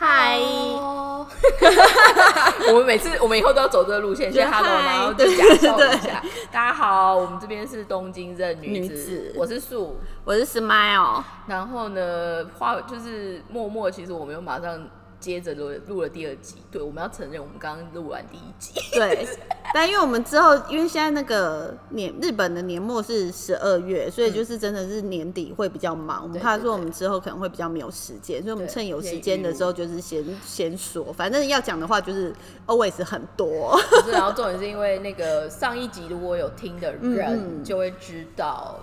嗨，我们每次我们以后都要走这个路线，先 hello，然后就假笑一下。大家好，我们这边是东京任女子，我是素。我是 Smile。然后呢，话就是默默，其实我没有马上接着录录了第二集。对，我们要承认，我们刚刚录完第一集。对，但因为我们之后，因为现在那个年日本的年末是十二月，所以就是真的是年底会比较忙。我们怕说我们之后可能会比较没有时间，所以我们趁有时间的时候，就是先先说，反正要讲的话就是 always 很多。不是，然后重点是因为那个上一集如果有听的人就会知道，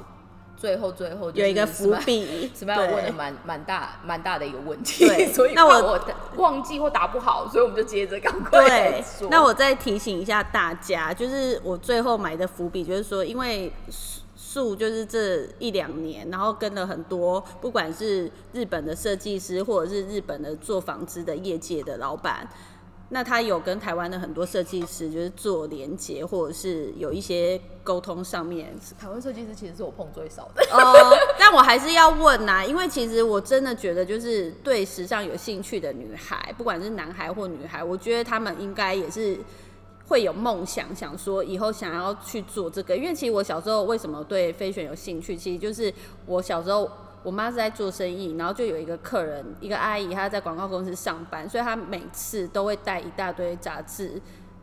最后最后有一个伏笔，Smile 问的对。蛮蛮大蛮大的一个问题，对。所以那我我忘记或答不好，所以我们就接着赶快对。那我再提醒一下大家，就是我最后埋的伏笔，就是说，因为树就是这一两年，然后跟了很多，不管是日本的设计师，或者是日本的做纺织的业界的老板。那他有跟台湾的很多设计师就是做连接，或者是有一些沟通上面台湾设计师其实是我碰最少的，哦，但我还是要问呐、因为其实我真的觉得，就是对时尚有兴趣的女孩，不管是男孩或女孩，我觉得他们应该也是会有梦想，想说以后想要去做这个。因为其实我小时候为什么对飞选有兴趣，其实就是我小时候。我妈是在做生意，然后就有一个客人，一个阿姨，她在广告公司上班，所以她每次都会带一大堆杂志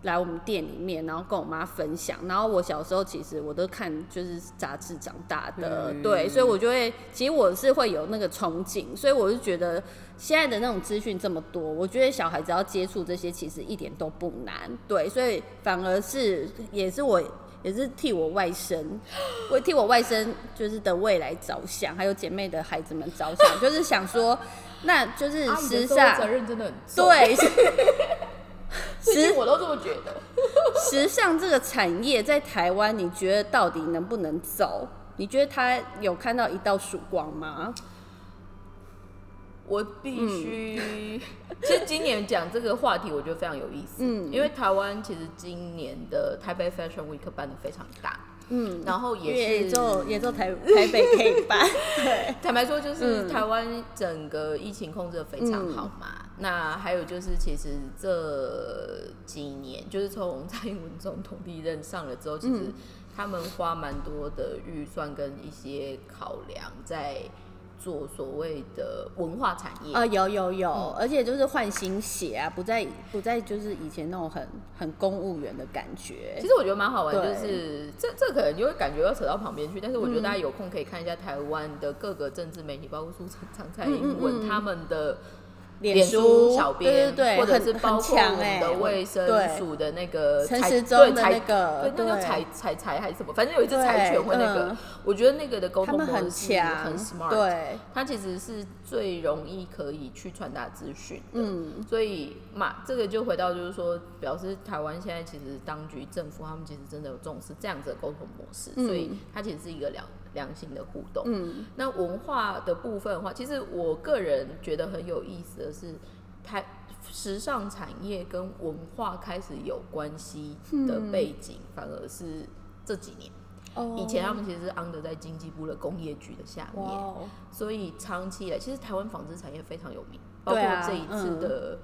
来我们店里面，然后跟我妈分享。然后我小时候其实我都看就是杂志长大的，嗯对，所以我就会，其实我是会有那个憧憬，所以我就觉得现在的那种资讯这么多，我觉得小孩子要接触这些其实一点都不难，对，所以反而是也是我。也是替我外甥，为替我外甥就是的未来着想，还有姐妹的孩子们着想，就是想说，那就是时尚责任真的很重，对 其实我都这么觉得。时尚这个产业在台湾，你觉得到底能不能走？你觉得它有看到一道曙光吗？我必须，其实今年讲这个话题，我觉得非常有意思。嗯。因为台湾其实今年的台北 Fashion Week 办的非常大，嗯，然后也是也做也就台台北可以办，对，坦白说，就是嗯。台湾整个疫情控制的非常好嘛。那还有就是，其实这几年，就是从蔡英文总统第一任上了之后，其实嗯。他们花蛮多的预算跟一些考量在做所谓的文化产业。啊，有有有，嗯而且就是换新血啊，不再不再就是以前那种很很公务员的感觉其。实我觉得蛮好玩，就是这这可能就会感觉要扯到旁边去，但是我觉得大家有空可以看一下台湾的各个政治媒体，包括苏常常、蔡英文嗯他们的脸书小编，对对对，或者是包括我们的欸卫生对署的那个陈时中的对柴那个对，那叫对柴柴柴还是什么，反正有一只柴犬会那个嗯，我觉得那个的沟通很模式强，很 smart，，对，它其实是最容易可以去传达资讯的。嗯，所以嘛，这个就回到就是说，表示台湾现在其实当局政府他们其实真的有重视这样子的沟通模式，嗯所以它其实是一个良良性的互动。嗯，那文化的部分的话，其实我个人觉得很有意思的是，台时尚产业跟文化开始有关系的背景，反而是这几年。哦。以前他们其实是 under 在经济部的工业局的下面，所以长期以来，其实台湾纺织产业非常有名，包括这一次的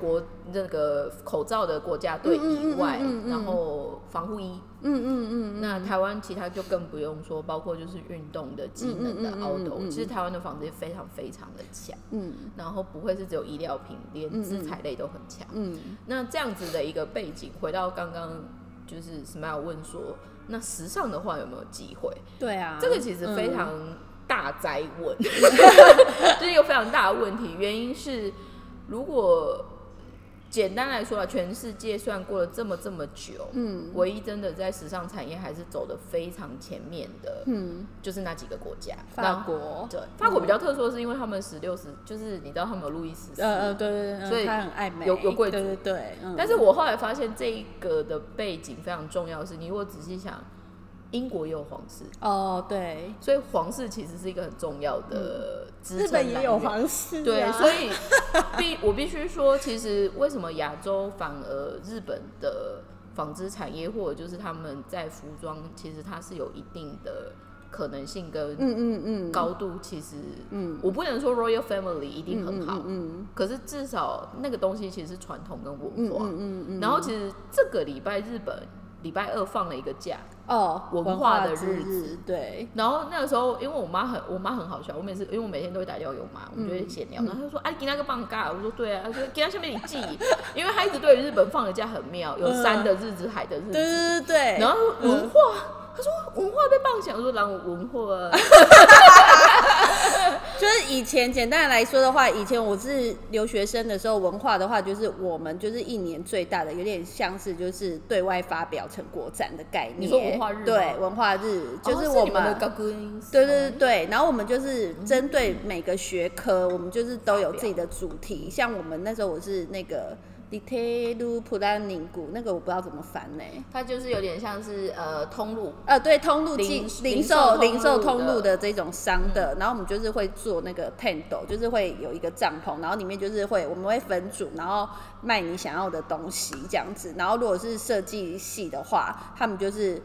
国、那个口罩的国家队以外，嗯嗯嗯嗯嗯然后防护衣，嗯嗯嗯，那台湾其他就更不用说，包括就是运动的、技能的嗯嗯嗯嗯 outdoor，、嗯嗯其实台湾的纺织业非常非常的强，嗯然后不会是只有医疗品，连资材类都很强。嗯，那这样子的一个背景，回到刚刚就是 Smile 问说，那时尚的话有没有机会？对啊，这个其实非嗯常大灾问，就是一个非常大的问题。原因是，如果简单来说啊，全世界虽然过了这么这么久，嗯。唯一真的在时尚产业还是走的非常前面的，嗯，就是那几个国家。法国，对，法国比较特殊的是，因为他们十六十，就是你知道他们有路易十四，呃呃，对对对，所以他很爱美，有有贵族。对对对，嗯。但是我后来发现这一个的背景非常重要是，你如果仔细想，英国也有皇室，哦对，所以皇室其实是一个很重要的支撑日本也有皇室啊，对，所以必我必须说，其实为什么亚洲反而日本的纺织产业，或者就是他们在服装，其实它是有一定的可能性跟嗯嗯嗯，高度，其实嗯，我不能说 royal family 一定很好，嗯可是至少那个东西其实是传统跟文化。嗯嗯嗯，然后其实这个礼拜日本礼拜二放了一个假，哦，文化的日子对，然后那个时候因为我妈很我妈很好笑，我每次因为我每天都会打电话给我妈，我们就会闲聊，然后她就说：“哎、啊，给那个放假。”我说：“对啊。”她说：“给他下面你记，因为她一直对于日本放的假很妙，有山的日子、海的日子，对 对对对，然后文化。她说文化被棒想，我说让我文化啊，就是以前简单来说的话，以前我是留学生的时候，文化的话就是我们就是一年最大的，有点像是就是对外发表成果展的概念。你说文化日对，文化日就是哦我们。对对对对，然后我们就是针对每个学科，我们就是都有自己的主题。像我们那时候我是那个 detail planning 股，那个我不知道怎么翻呢。它就是有点像是呃通路，呃，对，通路零进零零售零售售通路的的这种商的，然后我们就是会做那个 tent，就是会有一个帐篷，然后里面就是会我们会分组，然后卖你想要的东西这样子。然后如果是设计系的话，他们就是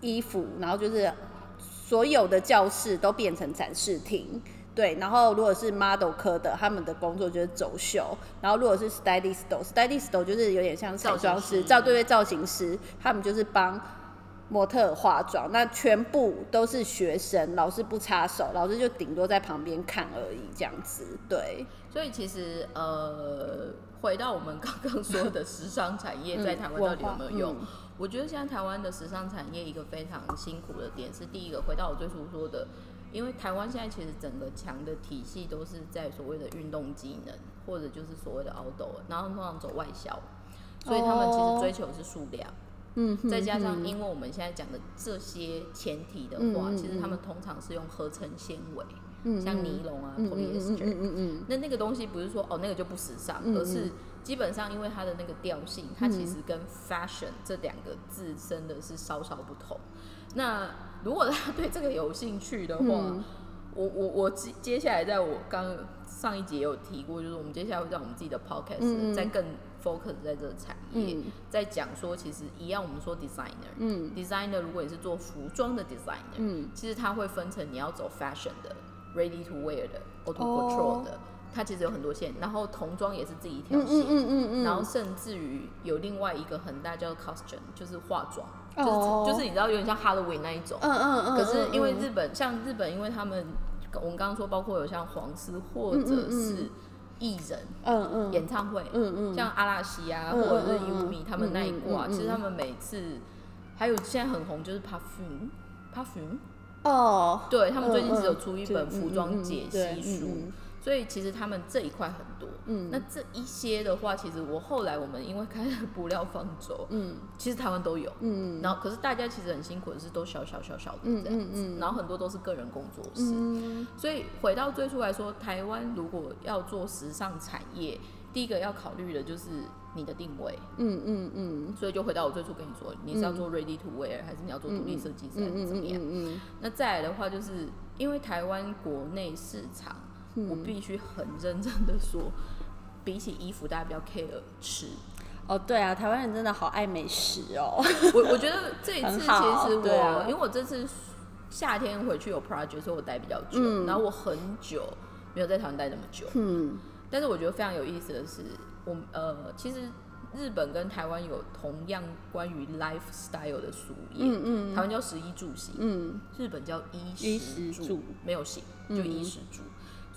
衣服，然后就是所有的教室都变成展示厅。对，然后如果是 model 科的，他们的工作就是走秀，然后如果是 stylist，stylist 就是有点像彩妆师，造型师造对对造型师，他们就是帮模特化妆，那全部都是学生，老师不插手，老师就顶多在旁边看而已，这样子。对，所以其实呃，回到我们刚刚说的时尚产业在台湾到底有没有用？嗯我觉得现在台湾的时尚产业一个非常辛苦的点是，第一个回到我最初说的，因为台湾现在其实整个强的体系都是在所谓的运动机能，或者就是所谓的 outdoor，然后通常走外销，所以他们其实追求的是数量。嗯哼，再加上，因为我们现在讲的这些前提的话，其实他们通常是用合成纤维，嗯像尼龙啊、polyester，、嗯嗯嗯那那个东西不是说哦那个就不时尚，而是基本上因为它的那个调性，它其实跟 fashion 这两个字真的是稍稍不同。那如果大家对这个有兴趣的话，嗯。我我我接接下来在我刚上一节也有提过，就是我们接下来会在我们自己的 podcast、嗯嗯。再更 focus 在这个产业，嗯。在讲说其实一样，我们说 designer，嗯。designer 如果你是做服装的 designer，、嗯。其实它会分成你要走 fashion 的、ready to wear 的、auto 哦。control 的，它其实有很多线，然后童装也是自己一条嗯线，嗯嗯嗯。嗯，然后甚至于有另外一个很大叫 costume，就是化妆，哦就是就是你知道有点像 Halloween 那一种，嗯嗯嗯，可是因为嗯。日本像日本，因为他们我们刚刚说包括有像黄丝或者是艺人。嗯嗯。演唱会，嗯嗯。像阿拉西啊，嗯或者是嗯嗯 Yumi 他们那一挂，其实他们每次还有现在很红就是 Parfum，Parfum，哦，对他们最近只有出一本服装解析对书，嗯所以其实他们这一块很多。嗯。那这一些的话，其实我后来我们因为开了布料方舟，嗯。其实台湾都有，嗯。然后可是大家其实很辛苦的是都小小小小的这样子，嗯嗯。嗯然后很多都是个人工作室，嗯。所以回到最初来说，台湾如果要做时尚产业，第一个要考虑的就是你的定位。嗯嗯嗯。所以就回到我最初跟你说，你是要做 ready to wear，、还是你要做独立设计师，还是怎么样？那再来的话，就是因为台湾国内市场，嗯我必须很认真的说，比起衣服，大家比较 care 吃。哦，对啊，台湾人真的好爱美食哦。我我觉得这一 次其实我，啊因为我这次夏天回去有 project，所以我待比较久，嗯然后我很久没有在台湾待那么久。嗯但是我觉得非常有意思的是，我们呃，其实日本跟台湾有同样关于 lifestyle 的书页，嗯嗯台湾叫食衣住行，嗯日本叫衣衣食住，食住没有行，就衣食住。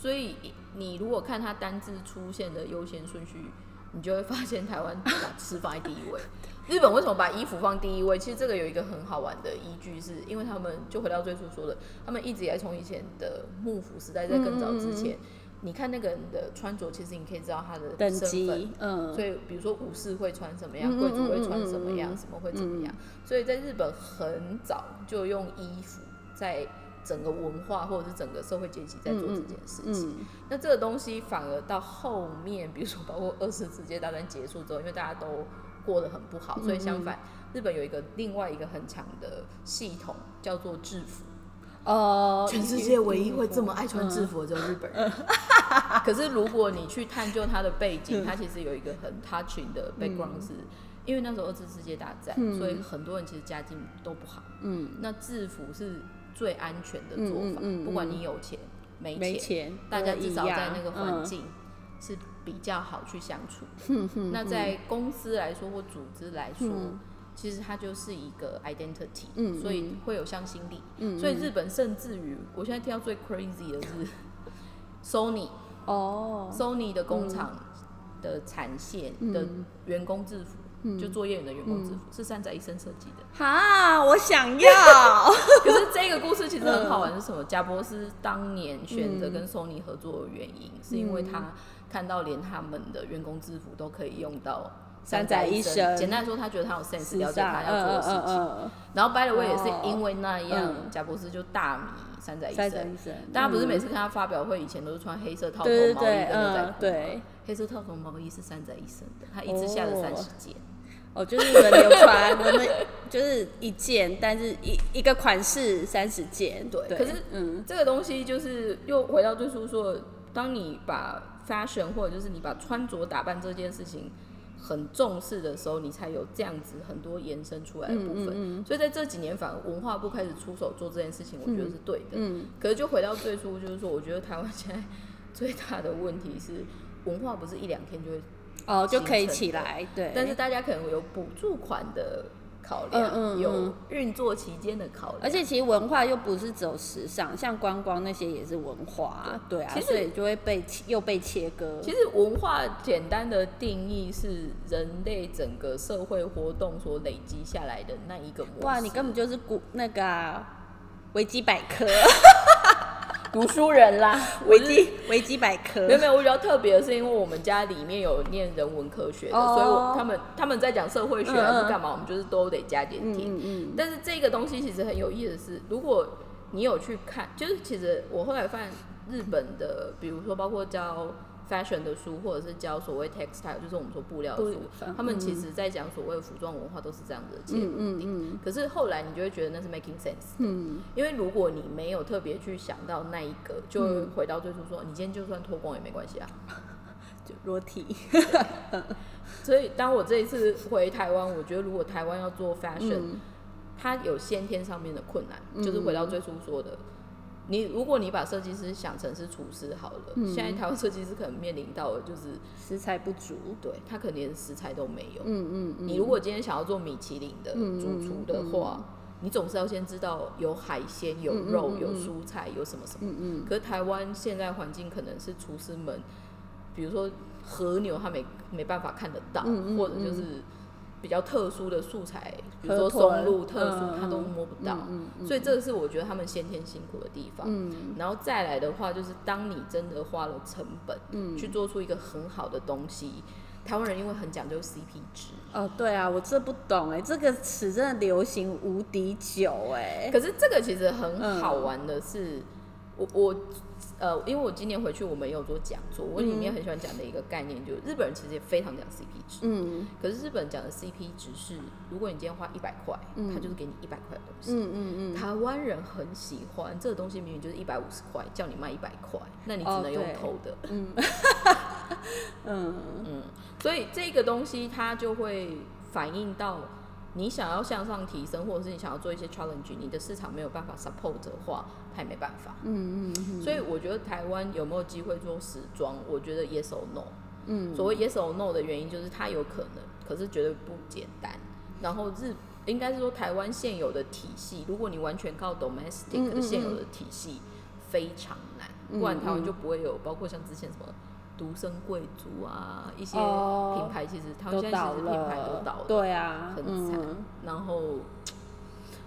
所以你如果看它单字出现的优先顺序，你就会发现台湾把吃放在第一位。日本为什么把衣服放第一位？其实这个有一个很好玩的依据，是因为他们就回到最初说的，他们一直以来从以前的幕府时代，在更早之前，你看那个人的穿着，其实你可以知道他的等身份级，嗯所以，比如说武士会穿什么样，贵族会嗯穿什么样，什么会怎么样。所以在日本很早就用衣服在整个文化或者是整个社会阶级在做这件事情。嗯那这个东西反而到后面，比如说包括 二次世界大战结束之后，因为大家都过得很不好，所以相反，日本有一个另外一个很强的系统叫做制服。呃，全世界唯一会这么爱穿制服的就是日本人。可是如果你去探究它的背景，它其实有一个很 touching 的 background，是、因为那时候二次世界大战，所以很多人其实家境都不好。嗯那制服是最安全的做法。嗯嗯嗯不管你有钱没没钱，钱，大家至少在那个环嗯境是比较好去相处的。那在公司来说或组织来说，嗯其实它就是一个 identity，、嗯所以会有向心力。嗯所以日本甚至于，我现在听到最 crazy 的是 Sony，Sony 哦，的工厂的产线的员工制服，就做业员的员工制服、是山仔医生设计的。哈，我想要，可是这个故事其实很好玩，是什么？贾博士当年选择跟 Sony 合作的原因，是因为他看到连他们的员工制服都可以用到三宅一生简单来说，他觉得他有 sense，时了解他，要做的事情。嗯嗯然后 by the way 也是哦。因为那样，嗯。贾博士就大迷三宅一生大家不是嗯。每次看他发表会以前都是穿黑色套头毛衣跟牛仔裤吗对，黑色套头毛衣是三宅一生的，他一次下了三十件。哦，就是轮流穿，我们就是一件，但是一一个款式三十件，对可是嗯。这个东西就是又回到最初说，当你把 fashion 或者就是你把穿着打扮这件事情很重视的时候，你才有这样子很多延伸出来的部分。嗯所以在这几年，反而文化部开始出手做这件事情，我觉得是对的。嗯。可是就回到最初，就是说，我觉得台湾现在最大的问题是文化不是一两天就会，哦就可以起来，对，但是大家可能有补助款的考量，嗯嗯嗯有运作期间的考量，而且其实文化又不是只有时尚，像观光那些也是文化啊，对啊，所以就会被切又被切割。其实文化简单的定义是人类整个社会活动所累积下来的那一个模式。哇，你根本就是古那个啊维基百科，读书人啦，维基维基百科。没有没有，我比较特别的是，因为我们家里面有念人文科学的，哦。所以我他们他们在讲社会学嗯嗯。还是干嘛，我们就是都得加点听。嗯嗯。但是这个东西其实很有意思的是，如果你有去看，就是其实我后来发现日本的，比如说包括教 fashion 的书，或者是教所谓 textile，就是我们说布料的书他们其实在讲所谓的服装文化都是这样子的切入嗯点。嗯。可是后来你就会觉得那是 making sense，嗯。因为如果你没有特别去想到那一个，就回到最初说，你今天就算脱光也没关系啊。裸体，所以当我这一次回台湾，我觉得如果台湾要做 fashion，、嗯它有先天上面的困难，就是回到最初说的，你如果你把设计师想成是厨师好了，嗯现在台湾设计师可能面临到的就是，食材不足，对他可能连食材都没有。嗯嗯嗯，你如果今天想要做米其林的嗯主厨的话，你总是要先知道有海鲜、有肉、嗯有蔬菜、有什么什么。嗯嗯可是台湾现在环境可能是厨师们，比如说和牛，他没没办法看得到，或者就是比较特殊的素材，比如说松露特殊，嗯他都摸不到。所以这个是我觉得他们先天辛苦的地方。嗯然后再来的话，就是当你真的花了成本，嗯去做出一个很好的东西，台湾人因为很讲究 CP 值，哦，对啊，我这不懂哎，这个词真的流行无敌久哎，可是这个其实很嗯好玩的是，我我呃，因为我今年回去我们也有做讲座，我里面很喜欢讲的一个概念，就是日本人其实也非常讲 CP 值，嗯。可是日本讲的 CP 值是，如果你今天花一百块，他就是给你一百块的东西。嗯嗯嗯，台湾人很喜欢这个东西，明明就是一百五十块，叫你卖一百块，那你只哦能用偷的。嗯。嗯。嗯，所以这个东西它就会反映到你想要向上提升，或者是你想要做一些 challenge，你的市场没有办法 support 的话，它也没办法。嗯嗯所以我觉得台湾有没有机会做时装？我觉得 yes or no。嗯所谓 yes or no 的原因就是它有可能，可是绝对不简单。然后日应该是说台湾现有的体系，如果你完全靠 domestic 的现有的体系，非常难，不然台湾就不会有包括像之前什么。独生贵族啊，一些哦品牌其实台湾都现在其倒实品牌，都倒了，对啊，很惨。嗯然后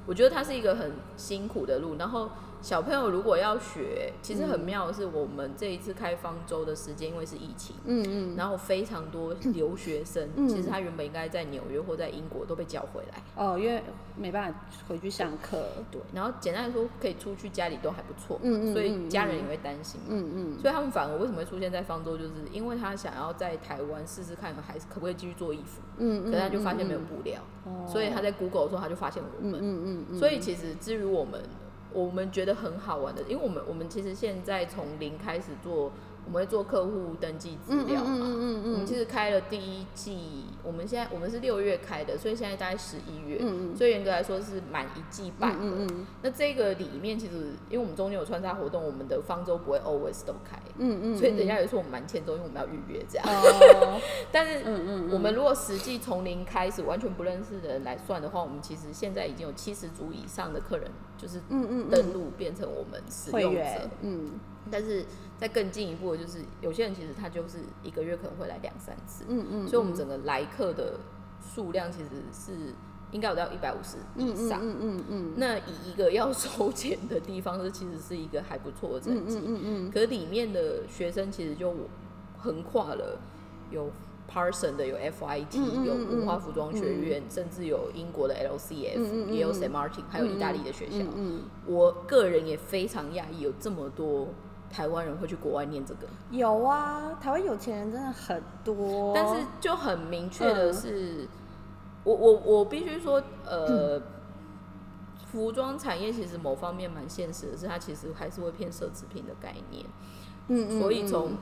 我觉得它是一个很辛苦的路。然后小朋友如果要学，其实很妙的是，我们这一次开方舟的时间，因为是疫情，嗯嗯。然后非常多留学生，嗯。其实他原本应该在纽约或在英国都被叫回来。哦，因为没办法回去上课，对，然后简单来说，可以出去家里都还不错，嗯嗯所以嗯家人也会担心嘛。嗯嗯。所以他们反而为什么会出现在方舟，就是因为他想要在台湾试试看，还是可不可以继续做衣服，嗯，可是他就发现没有布料，哦。所以他在 Google 的时候他就发现我嗯们。嗯嗯，所以其实至于我们，我们觉得很好玩的，因为我们我们其实现在从零开始做，我们会做客户登记资料嘛。嗯嗯嗯嗯嗯我们其实开了第一季，我们现在我们是六月开的，所以现在大概十一月，嗯嗯。所以严格来说是满一季半的。嗯嗯那这个里面其实，因为我们中间有穿插活动，我们的方舟不会 always 都开，嗯嗯，所以人家有说我们蛮欠揍，因为我们要预约这样。哦，但是嗯嗯我们如果实际从零开始，完全不认识的人来算的话，我们其实现在已经有七十组以上的客人，就是嗯嗯登录变成我们使用者。嗯。但是再更进一步的就是，有些人其实他就是一个月可能会来两三次，嗯嗯，所以我们整个来客的数量其实是应该有到一百五十以上。嗯嗯嗯那以一个要收钱的地方，这其实是一个还不错的成绩。嗯嗯可是里面的学生其实就横跨了有 Parson 的，有 FIT，、有嗯文化服装学院，甚至有英国的 LCF，、也有 St. Martin，还有意大利的学校。嗯嗯，我个人也非常讶异，有这么多台湾人会去国外念这个。有啊，台湾有钱人真的很多，但是就很明确的嗯。是，我我我必须说，呃，服装产业其实某方面蛮现实的，是它其实还是会偏奢侈品的概念，嗯嗯，所以从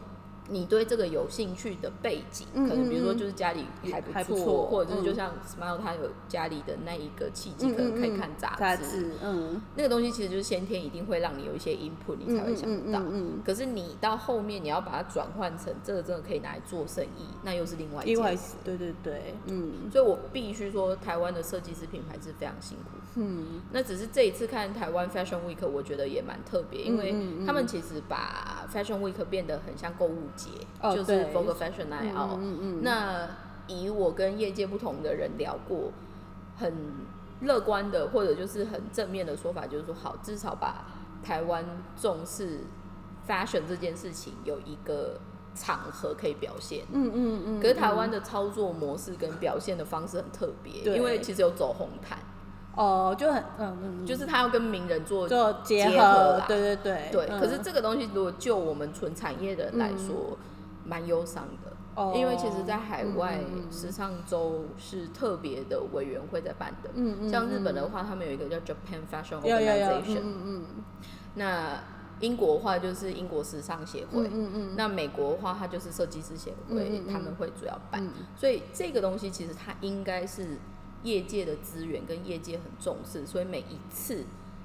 你对这个有兴趣的背景，嗯可能比如说就是家里还不错，或者是就嗯像 Smile 他有家里的那一个契机，嗯可能可以嗯。看杂志，杂志，嗯，那个东西其实就是先天一定会让你有一些 input，你才会想到。嗯嗯可是你到后面你要把它转换成这个真的可以拿来做生意，那又是另外一另外件事。对对对，嗯。所以我必须说，台湾的设计师品牌是非常辛苦。嗯。那只是这一次看台湾 Fashion Week，我觉得也蛮特别，因为他们其实把 Fashion Week 变得很像购物节，哦就是对。Vogue Fashion Night 嗯 Out。嗯嗯，那以我跟业界不同的人聊过，很乐观的或者就是很正面的说法，就是说好，至少把台湾重视 fashion 这件事情有一个场合可以表现。嗯嗯嗯，可是台湾的操作模式跟表现的方式很特别，对。因为其实有走红毯，哦就很嗯嗯，就是他要跟名人做做结结合啦，对对对。对。嗯。可是这个东西如果就我们纯产业的人来说，蛮忧伤的。哦。因为其实，在海外时尚周是特别的委员会在办的，嗯嗯像日本的话，他们有一个叫 Japan Fashion，Organization，嗯嗯那英国的话就是英国时尚协会，嗯嗯嗯。那美国的话它就是设计师协会，嗯嗯嗯。他们会主要办，嗯。所以这个东西其实它应该是业界的资源跟业界很重视，所以每一次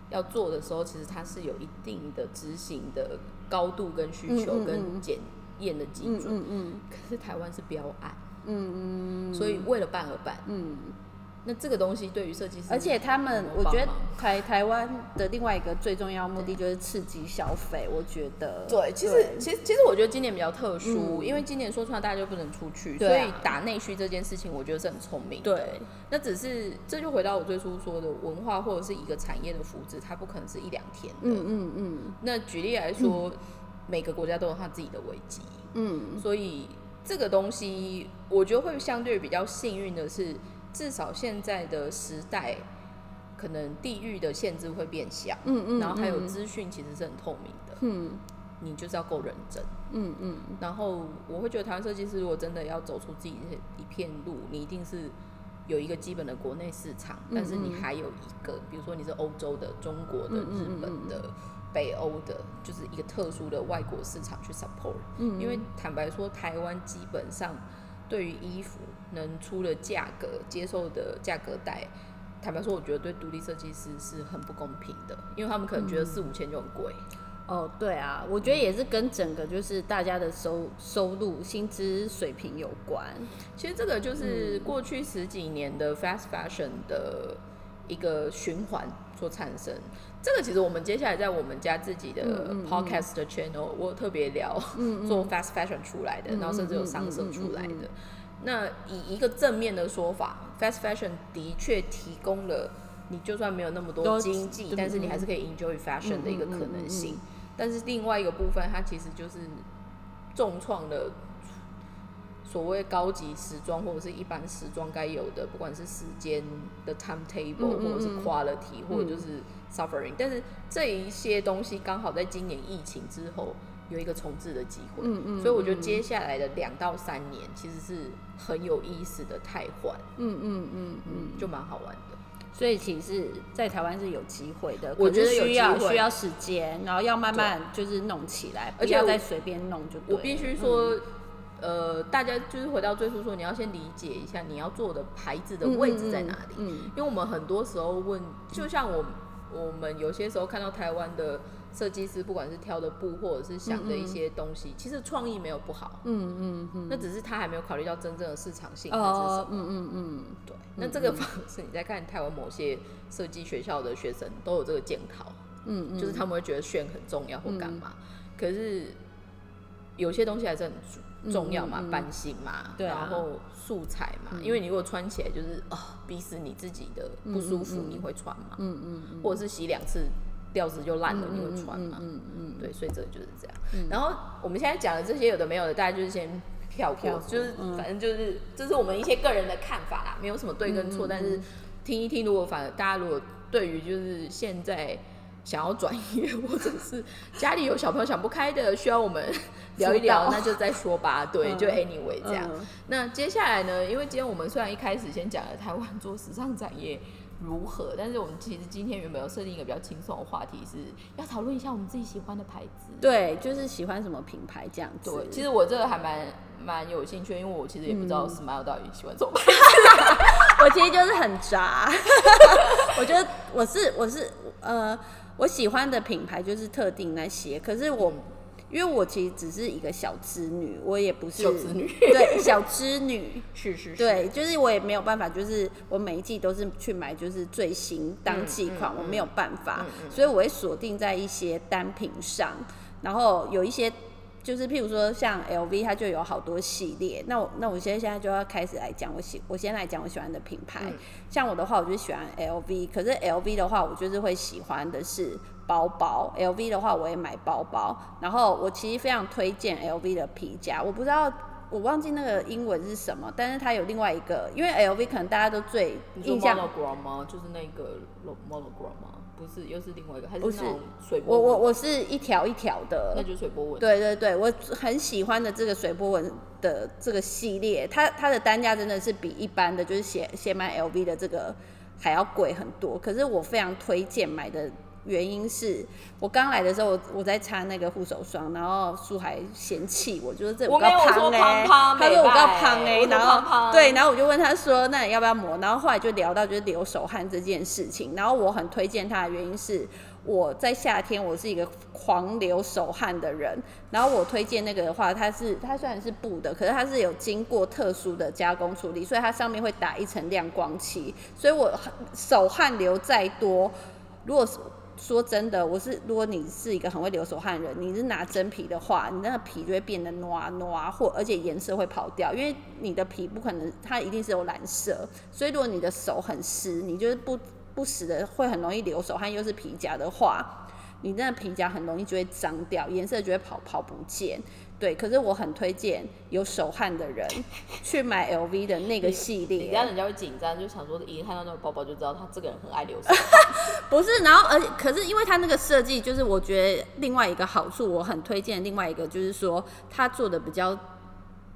要做的时候，其实它是有一定的执行的高度跟需求跟检验的基嗯准。嗯嗯可是台湾是标案，嗯嗯，所以为了办而办。嗯。那这个东西对于设计师，而且他们，我觉得台台湾的另外一个最重要目的就是刺激消费。我觉得，对，其实其实其实我觉得今年比较特殊，嗯因为今年说出来大家就不能出去，啊所以打内需这件事情，我觉得是很聪明。，对，那只是这就回到我最初说的文化或者是一个产业的福祉，它不可能是一两天的。嗯嗯嗯那举例来说，每个国家都有它自己的危机，嗯所以这个东西我觉得会相对比较幸运的是，至少现在的时代，可能地域的限制会变小，嗯嗯，然后还有嗯资讯其实是很透明的，嗯。你就是要够认真。嗯嗯。然后我会觉得台湾设计师如果真的要走出自己的一片路，你一定是有一个基本的国内市场，但是你还有一个，比如说你是欧洲的、中国的、日本的、北欧的，就是一个特殊的外国市场去 support。嗯，因为坦白说，台湾基本上对于衣服能出的价格、接受的价格带。坦白说，我觉得对独立设计师是很不公平的，因为他们可能觉得四五千就很贵。哦，对啊，我觉得也是跟整个就是大家的收收入、薪资水平有关。其实这个就是过去十几年的 fast fashion 的一个循环所产生。这个其实我们接下来在我们家自己的 podcast 的 channel，我有特别聊做 fast fashion 出来的，嗯然后甚至有上色出来的。那以一个正面的说法，fast fashion 的确提供了你就算没有那么多经济，嗯但是你还是可以 enjoy fashion 的一个可能性。但是另外一个部分，它其实就是重创了所谓高级时装或者是一般时装该有的，不管是时间的 timetable，、或者是嗯 quality，、或者就是 suffering。但是这一些东西刚好在今年疫情之后有一个重置的机会，嗯嗯所以我觉得接下来的两到三年其实是很有意思的太换，嗯嗯嗯嗯，就蛮好玩的。所以其实，在台湾是有机会的，我觉得需要需要时间，然后要慢慢就是弄起来，不而且要再随便弄就对。我必须说，呃，大家就是回到最初说，你要先理解一下你要做的牌子的位置在哪里。嗯，因为我们很多时候问，就像我我们有些时候看到台湾的设计师，不管是挑的布或者是想的一些东西，其实创意没有不好，嗯嗯嗯，那只是他还没有考虑到真正的市场性还是什哦么。，嗯嗯嗯，对，那这个方式你在看台湾某些设计学校的学生都有这个检讨，嗯嗯，就是他们会觉得炫很重要或干嘛，可是有些东西还是很重重要嘛，版型嘛，对啊。然后素材嘛，因为你如果穿起来就是啊、逼死你自己的不舒服，你会穿嘛，嗯嗯嗯，或者是洗两次料子就烂了，你会穿嘛，嗯嗯对，所以这个就是这样。然后我们现在讲的这些有的没有的，大家就是先跳过，就是嗯反正就是这是我们一些个人的看法啦，没有什么对跟错，但是听一听，如果反而大家如果对于就是现在。想要转业，或者是家里有小朋友想不开的，需要我们聊一聊，那就再说吧。对，嗯就 anyway 这样。嗯那接下来呢？因为今天我们虽然一开始先讲了台湾做时尚产业如何，但是我们其实今天原本有设定一个比较轻松的话题，是要讨论一下我们自己喜欢的牌子。对，就是喜欢什么品牌这样子。对，其实我这个还蛮蛮有兴趣，因为我其实也不知道嗯 Smile 到底喜欢什么牌 我其实就是很渣，我觉得我是我是呃，我喜欢的品牌就是特定那些，可是我。因为我其实只是一个小织女，我也不是小织女。对小织女，是是是，对，就是我也没有办法，就是我每一季都是去买就是最新当季款，嗯嗯。我没有办法，所以我会锁定在一些单品上，然后有一些就是譬如说像 LV，它就有好多系列，那我那我现在现在就要开始来讲我喜，我先来讲我喜欢的品牌，嗯像我的话，我就喜欢 LV，可是 LV 的话，我就是会喜欢的是包包，LV 的话我也买包包，然后我其实非常推荐 LV 的皮夹，我不知道。我忘记那个英文是什么，但是它有另外一个，因为 LV 可能大家都最印象吗？就是那个 monogram 吗？不是，又是另外一个，还是不是那种水波纹？我我我是一条一条的，那就是水波纹。对对对，我很喜欢的这个水波纹的这个系列，它它的单价真的是比一般的就是写写买 LV 的这个还要贵很多。可是我非常推荐买的原因是我刚来的时候，我我在擦那个护手霜，然后苏还嫌弃我，就是这我没有胖说哎、他说我美告白胖哎、然后对，然后我就问他说，那你要不要抹？然后后来就聊到就是流手汗这件事情，然后我很推荐他的原因是。我在夏天，我是一个狂流手汗的人。然后我推荐那个的话，它是它虽然是布的，可是它是有经过特殊的加工处理，所以它上面会打一层亮光漆。所以我手汗流再多，如果是说真的，我是如果你是一个很会流手汗的人，你是拿真皮的话，你那个皮就会变得糯糯，或而且颜色会跑掉，因为你的皮不可能，它一定是有染色。所以如果你的手很湿，你就是不不时的会很容易流手汗，又是皮夹的话，你那个皮夹很容易就会脏掉，颜色就会跑跑不见。对，可是我很推荐有手汗的人 去买 LV 的那个系列。你这样人家会紧张，就想说一看到那个包包就知道他这个人很爱流手汗。不是，然后而且可是因为它那个设计，就是我觉得另外一个好处，我很推荐。另外一个就是说，它做的比较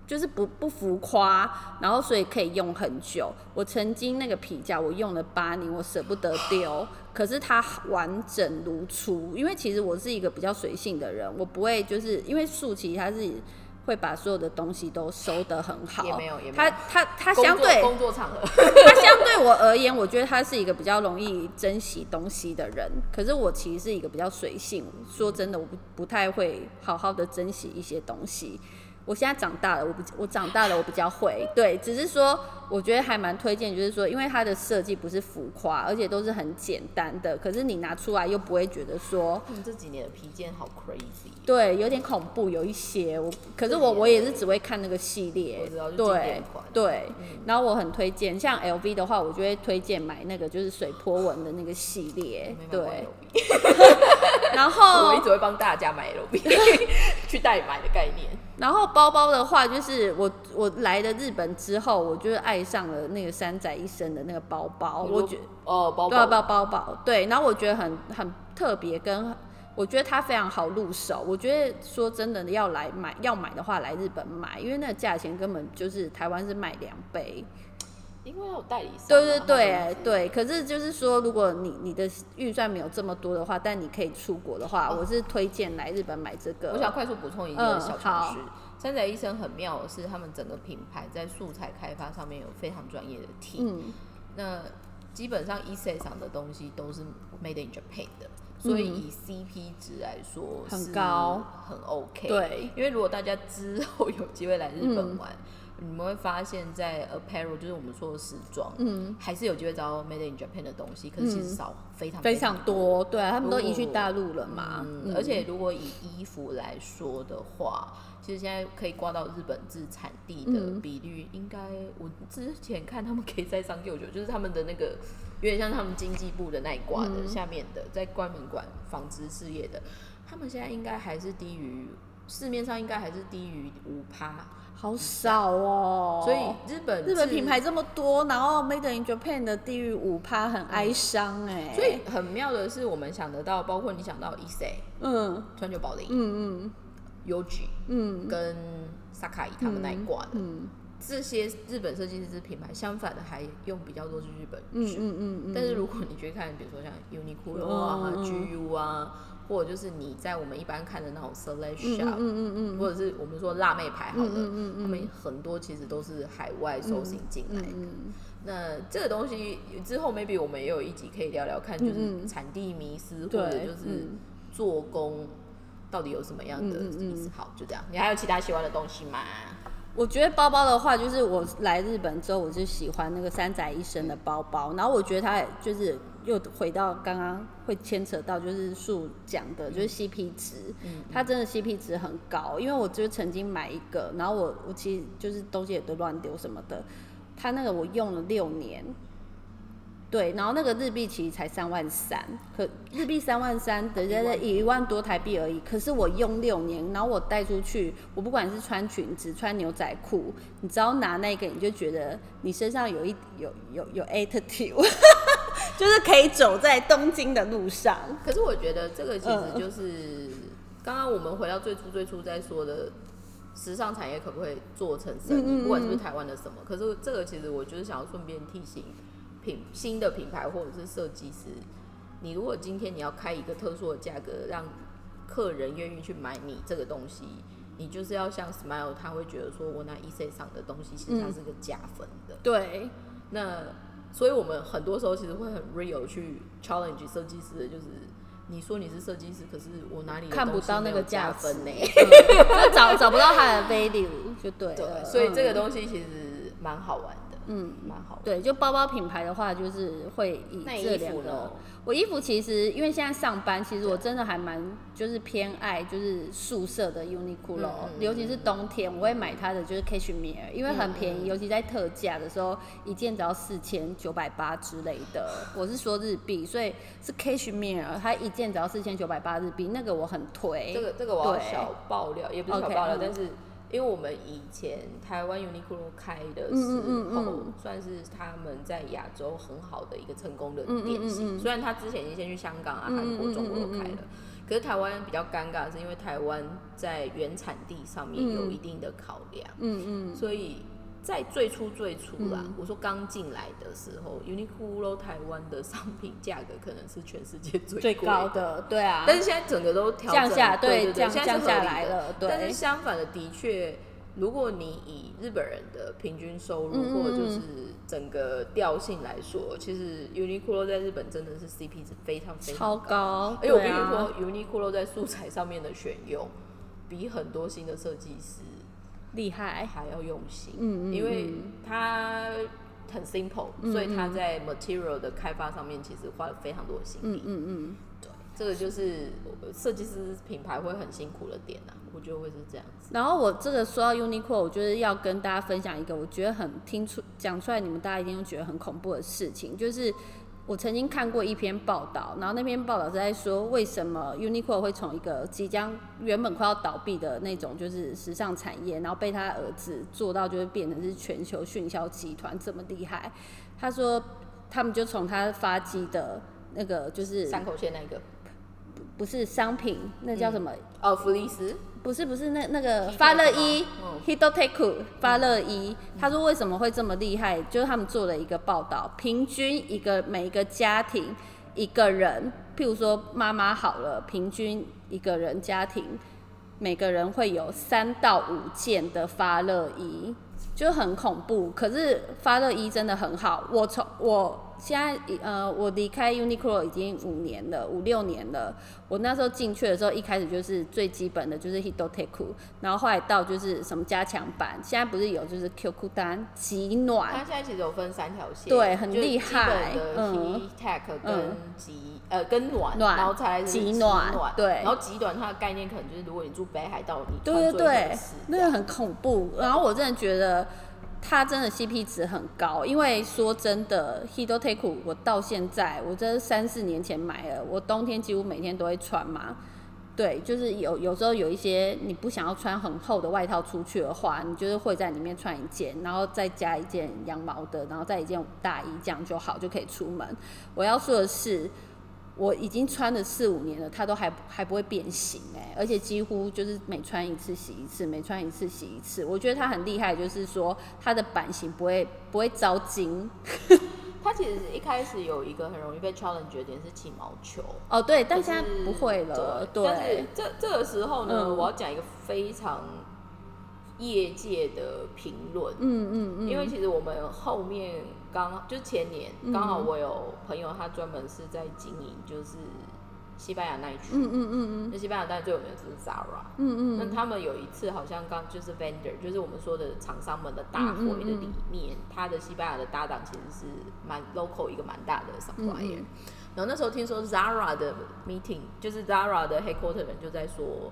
就是不不浮夸，然后所以可以用很久。我曾经那个皮夹我用了八年，我舍不得丢，可是它完整如初。因为其实我是一个比较随性的人，我不会就是因为素琪它是。会把所有的东西都收得很好，也没有也没有它它它相对工作场合，他相对我而言，我觉得他是一个比较容易珍惜东西的人。可是我其实是一个比较随性，说真的，我不不太会好好的珍惜一些东西。我现在长大了，我不我长大了，我比较会。对，只是说我觉得还蛮推荐，就是说，因为它的设计不是浮夸，而且都是很简单的，可是你拿出来又不会觉得说。他们这几年的皮件好 crazy。对，有点恐怖，有一些我，可是我我也是只会看那个系列对对，然后我很推荐，像 LV 的话，我就会推荐买那个就是水波纹的那个系列对，然后 我一直会帮大家买 LV，去代买的概念。然后包包的话，就是我我来了日本之后，我就是爱上了那个山仔一生的那个包包，我觉哦，包对啊包包包包对，然后我觉得很很特别，跟我觉得它非常好入手。我觉得说真的，要来买要买的话，来日本买，因为那个价钱根本就是台湾是卖两倍。因为要有代理商嘛。对对对对，可是就是说，如果你你的预算没有这么多的话，但你可以出国的话，我是推荐来日本买这个。我想快速补充一嗯个小常识好，山仔医生很妙的是，他们整个品牌在素材开发上面有非常专业的 team。嗯，那基本上 e c 上的东西都是 made in Japan 的，所以以 CP 值来说很是高很 OK。对，因为如果大家之后有机会来日本玩，你们会发现，在 apparel 就是我们说的时装，嗯，还是有机会找到 made in Japan 的东西，可是其实少非常非常多，对啊，他们都移去大陆了嘛。嗯，而且如果以衣服来说的话，其实现在可以挂到日本制产地的嗯。比率，应该我之前看他们可以在上六九，就是他们的那个有点像他们经济部的那一挂的、嗯。下面的，在关门馆纺织事业的，他们现在应该还是低于市面上应该还是低于五趴，好少哦。所以日本日本品牌这么多，然后 Made in Japan 的地域五趴，很哀伤哎。所以很妙的是，我们想得到，包括你想到 e c 嗯川久保玲、嗯嗯 Yoji 嗯跟 Sakai 他们那一挂的。嗯这些日本设计师品牌，相反的还用比较多是日本嗯。嗯嗯嗯，但是如果你去看，比如说像 Uniqlo 啊、GU 啊，或者就是你在我们一般看的那种 Slash 嗯 Shop，、嗯嗯或者是我们说辣妹牌好了，嗯嗯嗯嗯他们很多其实都是海外收行进来的。嗯那这个东西之后 maybe 我们也有一集可以聊聊看，就是产地迷思，或者就是嗯做工到底有什么样的意思。好，就这样。你还有其他喜欢的东西吗？我觉得包包的话，就是我来日本之后，我就喜欢那个三宅一生的包包。然后我觉得它也就是又回到刚刚会牵扯到，就是树讲的，就是 CP 值，嗯它真的 CP 值很高。因为我就曾经买一个，然后我我其实就是东西也都乱丢什么的，它那个我用了六年。对，然后那个日币其实才三万三，可日币三万三，等于在一万多台币而已。可是我用六年，然后我带出去，我不管是穿裙子、穿牛仔裤，你只要拿那个，你就觉得你身上有一有有有 attitude，就是可以走在东京的路上。可是我觉得这个其实嗯就是刚刚我们回到最初最初在说的时尚产业可不可以做成生意，不管是不是台湾的什么。可是这个其实我就是想要顺便提醒品新的品牌或者是设计师，你如果今天你要开一个特殊的价格，让客人愿意去买你这个东西。你就是要像 Smile，他会觉得说，我拿 E C 上的东西，其实它是个加分的。对，那所以我们很多时候其实会很 real 去 challenge 设计师的，就是你说你是设计师，可是我哪里看不到那个加价分呢？就 找找不到它的 value 就对了。对，所以这个嗯东西其实蛮好玩的，嗯，蛮好玩。对，就包包品牌的话，就是会以那这两个。我衣服其实因为现在上班，其实我真的还蛮就是偏爱就是素色的 Uniqlo，、尤其是冬天我会买它的就是 Cashmere，因为很便宜，嗯尤其在特价的时候，一件只要四千九百八之类的。我是说日币，所以是 Cashmere，它一件只要四千九百八日币，那个我很推。这个这个我要对小爆料，也不是小爆料，嗯但是因为我们以前台湾 Uniqlo 开的时嗯嗯嗯候，嗯算是他们在亚洲很好的一个成功的嗯嗯店型。虽然他之前已经先去香港啊、韩国、嗯中国都开了，可是台湾比较尴尬，是因为台湾在原产地上面有一定的考量，嗯嗯，所以。在最初最初啦，我说刚进来的时候，Uniqlo 台湾的商品价格可能是全世界最高的，对啊。但是现在整个都调整降下对对对对，降降下来了对。但是相反的，的确，如果你以日本人的平均收入、或者就是整个调性来说，其实 Uniqlo 在日本真的是 CP 值非常非超常高，而且我必须对啊。说，Uniqlo 在素材上面的选用，比很多新的设计师厉害。还要用心。嗯嗯因为嗯它很 simple，、所以它在 material 的开发上面其实花了非常多的心力。嗯嗯嗯。对，这个就是设计师品牌会很辛苦的点啊，我觉得会是这样子。然后我这个说到 Uniqlo，我就是要跟大家分享一个我觉得很听出讲出来，你们大家一定会觉得很恐怖的事情，就是我曾经看过一篇报道，然后那篇报道是在说为什么 Uniqlo 会从一个即将原本快要倒闭的那种就是时尚产业，然后被他儿子做到就是变成是全球迅销集团这么厉害。他说他们就从他发迹的那个就是山口线那个不是商品，那叫什么？哦，弗利斯，不是不是那那个发热衣嗯，Hitoteku 发热衣，他说为什么会这么厉害？就是他们做了一个报道，平均一个每一个家庭一个人，譬如说妈妈好了，平均一个人家庭每个人会有三到五件的发热衣，就很恐怖。可是发热衣真的很好，我从我。现在呃，我离开 Uniqlo 已经五年了，五六年了。我那时候进去的时候，一开始就是最基本的就是 Hitoteku，然后后来到就是什么加强版，现在不是有就是 QQ 单极暖。它现在其实有分三条线，对，很厉害。嗯，Tech 跟极呃跟暖，然后才极暖，对。然后极暖它的概念可能就是如果你住北海道，你对对对，那个很恐怖。然后我真的觉得。它真的 CP 值很高，因为说真的，Hitoteku 我到现在，我这三四年前买了，我冬天几乎每天都会穿嘛。对，就是有有时候有一些你不想要穿很厚的外套出去的话，你就是会在里面穿一件，然后再加一件羊毛的，然后再一件大衣，这样就好，就可以出门。我要说的是。我已经穿了四五年了，它都还还不会变形哎，而且几乎就是每穿一次洗一次，每穿一次洗一次。我觉得它很厉害，就是说它的版型不会不会招金。它其实一开始有一个很容易被 challenge 的点是起毛球哦，对，但现在不会了。对，但是这这个时候呢，我要讲一个非常业界的评论，嗯嗯嗯，因为其实我们后面。刚就前年刚好我有朋友，他专门是在经营就是西班牙那一区，嗯嗯嗯嗯，那西班牙当然最有名的就是 Zara，嗯嗯，那他们有一次好像刚就是 vendor，就是我们说的厂商们的大会的里面，他的西班牙的搭档其实是蛮 local 一个蛮大的 supplier，然后那时候听说 Zara 的 meeting，就是 Zara 的 headquarter 人就在说，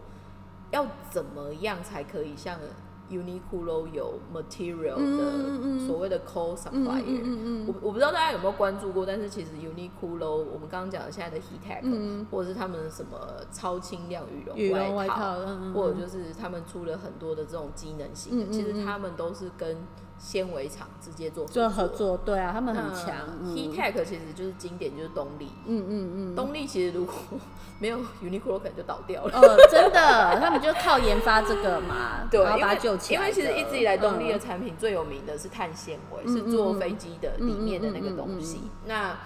要怎么样才可以像。Uniqlo 有 material 的所谓的 co supplier，我我不知道大家有没有关注过，但是其实 Uniqlo 我们刚刚讲的现在的 Heattech，或者是他们什么超轻量羽绒外套，或者就是他们出了很多的这种机能型的，其实他们都是跟纤维厂直接做做合作，对啊，他们很强。Heattech 其实就是经典，就是动力。嗯嗯嗯，动力其实如果 没有 Uniqlo 可能就倒掉了。呃，真的，他们就靠研发这个嘛，对，然后把它救起来。因为其实一直以来动力的产品最有名的是碳纤维，是做飞机的里面的那个东西。那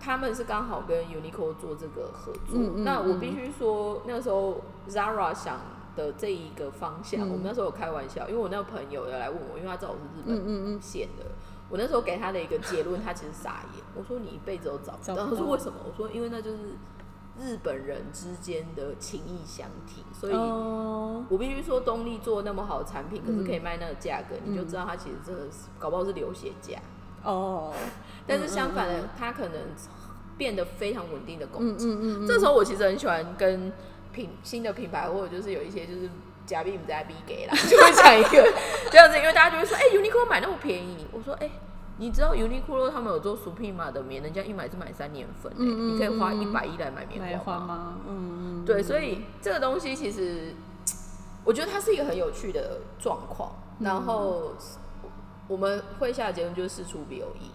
他们是刚好跟 Uniqlo 做这个合作。那我必须说，那时候 Zara 想。的这一个方向，我们那时候有开玩笑，因为我那个朋友要来问我，因为他知道我是日本线的，我那时候给他的一个结论，他其实傻眼。我说你一辈子都找不到，他说为什么？我说因为那就是日本人之间的情谊相挺，所以我必须说东丽做那么好的产品，可是可以卖那个价格，你就知道他其实真的是搞不好是流血价哦。但是相反的，他可能变得非常稳定的供给。嗯嗯这时候我其实很喜欢跟。品新的品牌，或者就是有一些就是假币不在币给啦，就会讲一个这样子，因为大家就会说，哎，Uniqlo 买那么便宜，我说，哎，你知道 Uniqlo 他们有做 Supreme 的棉，人家一买是买三年份，哎，你可以花一百亿来买棉花吗？嗯嗯，对，所以这个东西其实我觉得它是一个很有趣的状况，然后我们会下的结论就是事出必有因。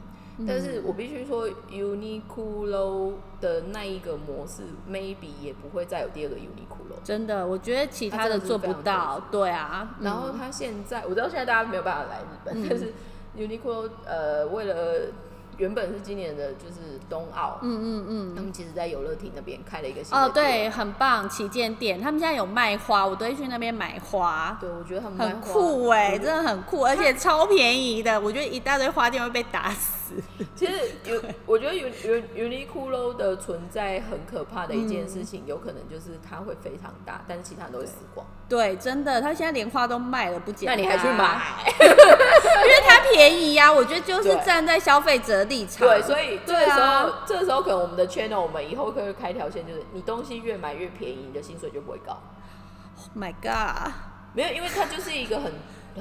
但是我必须说，Uniqlo 的那一个模式，maybe 也不会再有第二个 Uniqlo。真的，我觉得其他的做不到。对啊。然后他现在，我知道现在大家没有办法来日本，但是 Uniqlo 呃，为了原本是今年的，就是冬奥，嗯嗯嗯，他们其实在游乐厅那边开了一个新哦，对，很棒旗舰店，他们现在有卖花，我都会去那边买花。对，我觉得他们很酷哎，真的很酷，而且超便宜的。我觉得一大堆花店会被打死。其实有，我觉得有有 Un Uniqlo 的存在很可怕的一件事情，有可能就是它会非常大，但是其他人都会死光。对，真的，他现在连花都卖了，不捡。那你还去买？因为它便宜呀。我觉得就是站在消费者立场。对，所以这个时候，这个时候可能我们的 channel，我们以后可以开条线，就是你东西越买越便宜，你的薪水就不会高。Oh My God！没有，因为它就是一个很。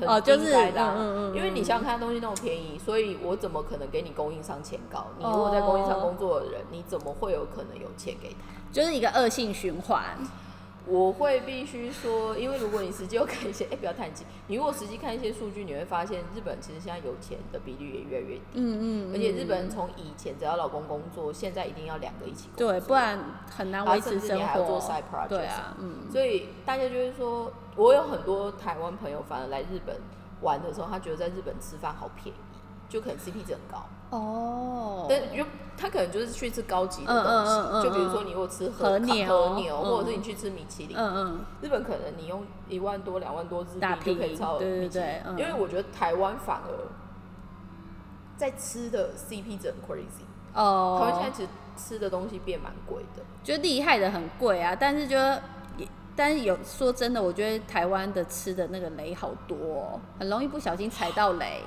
哦，就是的，因为你想想看，东西那么便宜，所以我怎么可能给你供应商钱高？你如果在供应商工作的人，你怎么会有可能有钱给他？就是一个恶性循环。我会必须说，因为如果你实际有看一些，哎，不要叹气。你如果实际看一些数据，你会发现日本其实现在有钱的比率也越来越低。嗯嗯。而且日本人从以前只要老公工作，现在一定要两个一起工作，对，不然很难维持生活。对啊，嗯。所以大家就会说，我有很多台湾朋友反而来日本玩的时候，他觉得在日本吃饭好便宜。就可能 CP 值很高。哦，但就他可能就是去吃高级的东西，嗯嗯嗯嗯就比如说你如果吃和牛。和牛，嗯或者是你去吃米其林，嗯嗯，日本可能你用一万多、两万多日打币就可以平超米其林。因为我觉得台湾反而在吃的 CP 值很 crazy，哦，台湾现在其实吃的东西变蛮贵的。就厉害的很贵啊，但是就也，但是有说真的，我觉得台湾的吃的那个雷好多、哦，很容易不小心踩到雷。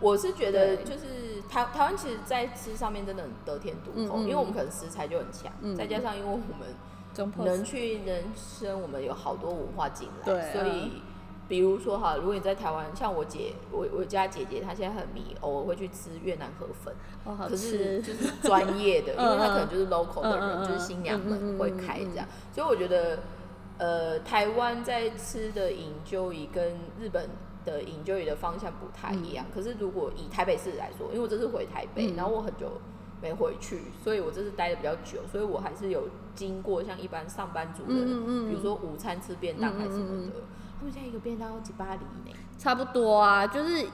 我是觉得就是台台湾其实，在吃上面真的很得天独厚，嗯嗯因为我们可能食材就很强，嗯再加上因为我们能去能生，我们有好多文化进来，对所以比如说哈，如果你在台湾，像我姐，我我家姐姐她现在很迷，偶尔会去吃越南河粉，哦，可是，就是专业的，因为嗯她可能就是 local 的人，就是新娘们会开这样，所以我觉得，呃，台湾在吃的饮究仪跟日本的饮究仪的方向不太一样。可是如果以台北市来说，因为我这次回台北，嗯。然后我很久没回去，所以我这次待的比较久，所以我还是有经过像一般上班族的，比如说午餐吃便当还是什么的，他们现在一个便当要几巴黎呢？差不多啊，就是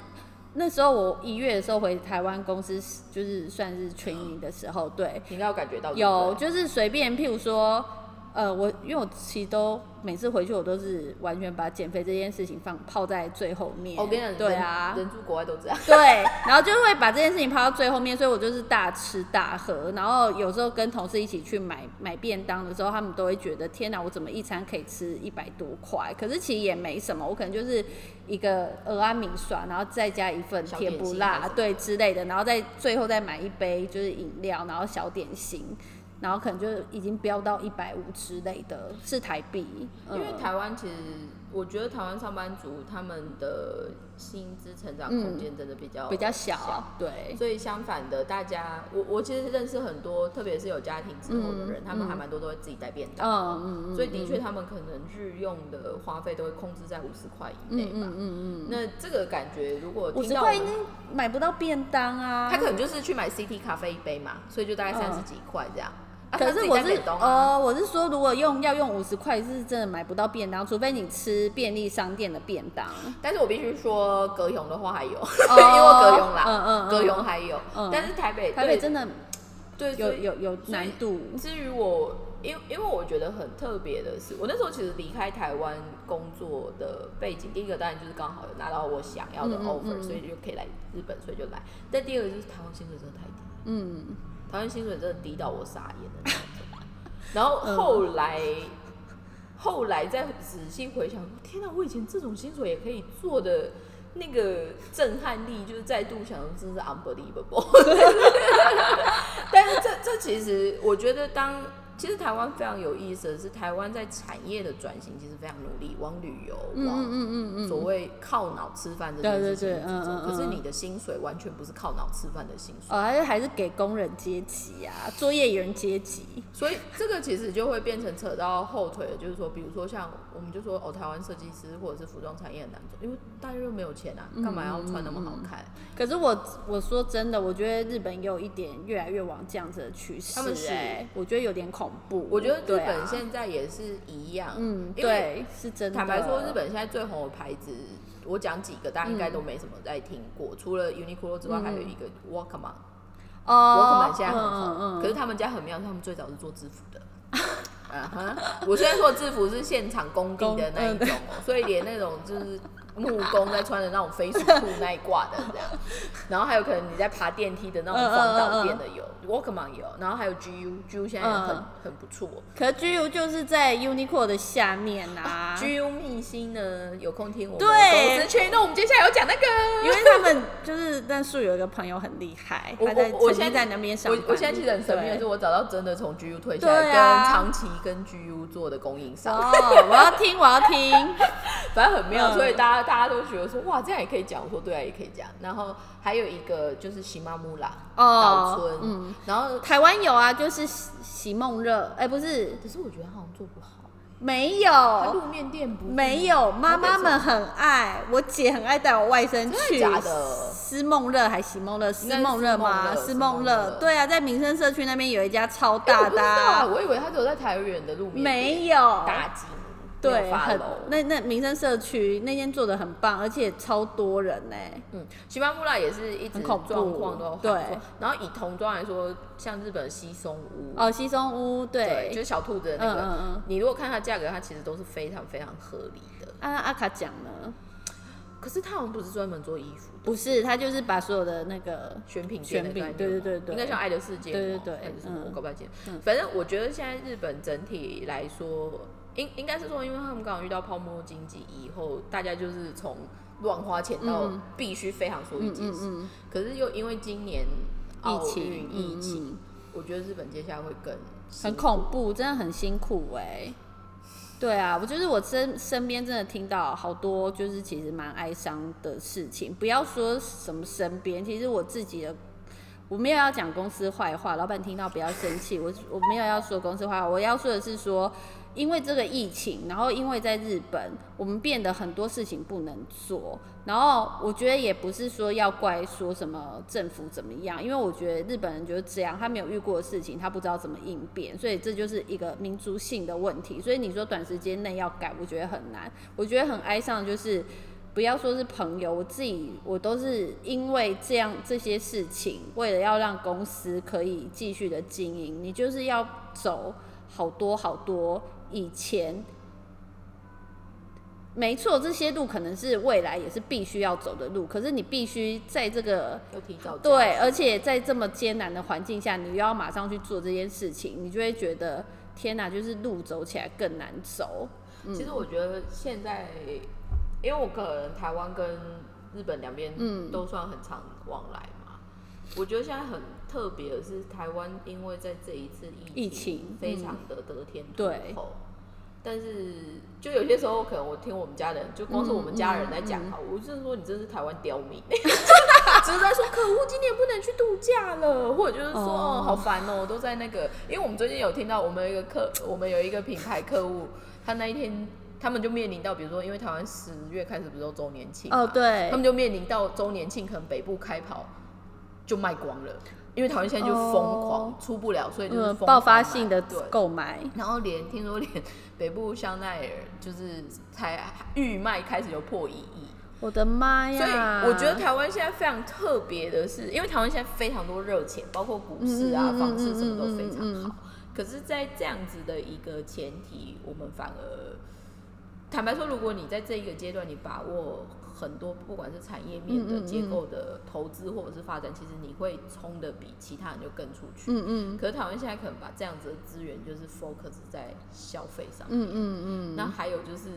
那时候我一月的时候回台湾公司，就是算是 training 的时候，对，你应该有感觉到有就是随便，譬如说，呃，我因为我其实都每次回去，我都是完全把减肥这件事情放泡在最后面。我跟你讲，对啊，人住国外都这样。对，然后就会把这件事情抛到最后面，所以我就是大吃大喝，然后有时候跟同事一起去买买便当的时候，他们都会觉得天哪，我怎么一餐可以吃一百多块？可是其实也没什么，我可能就是一个鹅阿米刷，然后再加一份甜不辣，对之类的，然后再最后再买一杯就是饮料，然后小点心。然后可能就已经飙到一百五之类的，是台币。因为嗯台湾其实，我觉得台湾上班族他们的薪资成长空间真的比较、比较小，对，所以相反的，大家我我其实认识很多，特别是有家庭之后的人，嗯他们还蛮多都会自己带便当，嗯嗯嗯，所以的确他们可能日用的花费都会控制在五十块以内吧。嗯嗯嗯，那这个感觉，如果五十块应该买不到便当啊。他可能就是去买 CT 咖啡一杯嘛，所以就大概三十几块这样。啊可是我是带便当啊哦，我是说，如果用要用五十块，是真的买不到便当，除非你吃便利商店的便当。但是我必须说，格永的话还有，因为哦格永啦，嗯嗯嗯格永还有，嗯但是台北台北真的对有有有难度。至于我，因因为我觉得很特别的是，我那时候其实离开台湾工作的背景，第一个当然就是刚好有拿到我想要的 offer，、嗯所以就可以来日本，所以就来。但第二个就是台湾薪水真的太低，嗯，台湾薪水真的低到我傻眼的那种。然后后来，后来再仔细回想，天哪，我以前这种薪水也可以做的。那个震撼力，就是再度想，真是 unbelievable。但是这这其实，我觉得当其实台湾非常有意思的是，台湾在产业的转型其实非常努力，往旅游，往嗯嗯嗯。嗯所谓靠脑吃饭这件事情去走嗯嗯可是嗯你的薪水完全不是靠脑吃饭的薪水，哦，还是还是给工人阶级啊，作业员阶级。所以这个其实就会变成扯到后腿了，就是说，比如说像我们就说哦，台湾设计师或者是服装产业很难做，因为大家又没有钱啊，干嘛要穿那么好看？可是我我说真的，我觉得日本也有一点越来越往这样子的趋势、他们是哎，我觉得有点恐怖。我觉得日本现在也是一样，嗯，因为对，是真的。坦白说，日本现在最红的牌子，我讲几个，大家应该都没什么在听过。除了 Uniqlo 之外，还有一个 Walkman。哦 Walkman 现在很红，嗯嗯可是他们家很妙，他们最早是做制服的。嗯哼，我虽然说制服是现场工地的那一种哦、所以连那种就是木工在穿的那种飞鼠裤那一挂的这样，然后还有可能你在爬电梯的那种防盗垫的有、Walkman 有，然后还有 GU，GU 现在也很、嗯。很不错。可 GU 就是在 Uniqlo 的下面啊，GU 秘辛呢，有空听我们对。公司圈，那我们接下来要讲那个。因为他们就是但树有一个朋友很厉害，他在我我现在在那边上班。我我现在其实很神秘的是，我找到真的从 GU 退下来，跟长期跟 GU 做的供应商，哦，我要听，我要听。反正很妙，嗯。所以大家大家都觉得说哇，这样也可以讲。我说对啊，也可以讲。然后还有一个就是喜马木拉哦岛村，嗯然后台湾有啊，就是喜喜梦热，哎、不是，可是我觉得好像做不好，没他路有，面店不没有，妈妈们很爱，我姐很爱带我外甥去。真的假的思梦热还喜梦热？思梦热吗？思思梦梦热热，对啊，在民生社区那边有一家超哎我不知大的道啊，啊，我以为他只有在台远的路面没有，大金。对，很。那那民生社区那天做的很棒，而且超多人呢、嗯，西巴布拉也是一直状况都还不对错。然后以童装来说，像日本的西松屋，哦，西松屋对，就是小兔子的那个，嗯嗯嗯你如果看它价格，它其实都是非常非常合理的。啊阿卡讲呢，可是他好像不是专门做衣服，不是，他就是把所有的那个选品选品对对对对应该像爱的世界嘛，对对对还是什么，嗯我搞不太清楚嗯。反正我觉得现在日本整体来说，应应该是说，因为他们刚好遇到泡沫经济以后，大家就是从乱花钱到嗯必须非常说一嗯件事。可是又因为今年奥疫情运疫嗯情，嗯我觉得日本接下来会更很恐怖，真的很辛苦哎、对啊，我就是我身身边真的听到好多就是其实蛮哀伤的事情，不要说什么身边，其实我自己的。我没有要讲公司坏话，老板听到不要生气。我我没有要说公司坏话，我要说的是说，因为这个疫情，然后因为在日本，我们变得很多事情不能做。然后我觉得也不是说要怪说什么政府怎么样，因为我觉得日本人就是这样，他没有遇过的事情，他不知道怎么应变，所以这就是一个民族性的问题。所以你说短时间内要改，我觉得很难。我觉得很哀伤，就是不要说是朋友，我自己我都是因为这样这些事情，为了要让公司可以继续的经营，你就是要走好多好多以前。没错，这些路可能是未来也是必须要走的路，可是你必须在这个对，而且在这么艰难的环境下，你又要马上去做这件事情，你就会觉得天哪，就是路走起来更难走。其实我觉得现在，因为我可能台湾跟日本两边嗯都算很常往来嘛，我觉得现在很特别的是，台湾因为在这一次疫疫情非常的得天独对厚。但是，就有些时候，可能我听我们家人，就光是我们家人在讲哈，我就是说你真是台湾刁民，只是在说可恶，今年不能去度假了，或者就是说哦哦。好烦哦，都在那个，因为我们最近有听到我们有一个客，我们有一个品牌客户，他那一天他们就面临到，比如说因为台湾十月开始不是都周年庆嘛哦，对。他，们就面临到周年庆，可能北部开跑就卖光了，因为台湾现在就疯狂、哦出不了，所以就是嗯，爆发性的对。购买，然后连听说连北部香奈儿就是才预卖开始就破一亿，我的妈所以呀！我觉得台湾现在非常特别的是，因为台湾现在非常多热钱，包括股市啊、房市什么都非常好。可是，在这样子的一个前提，我们反而坦白说，如果你在这一个阶段你把握很多，不管是产业面的结构的投资或者是发展，其实你会冲的比其他人就更出去。嗯嗯。可是台湾现在可能把这样子的资源就是 focus 在消费上面。嗯嗯嗯，那还有就是，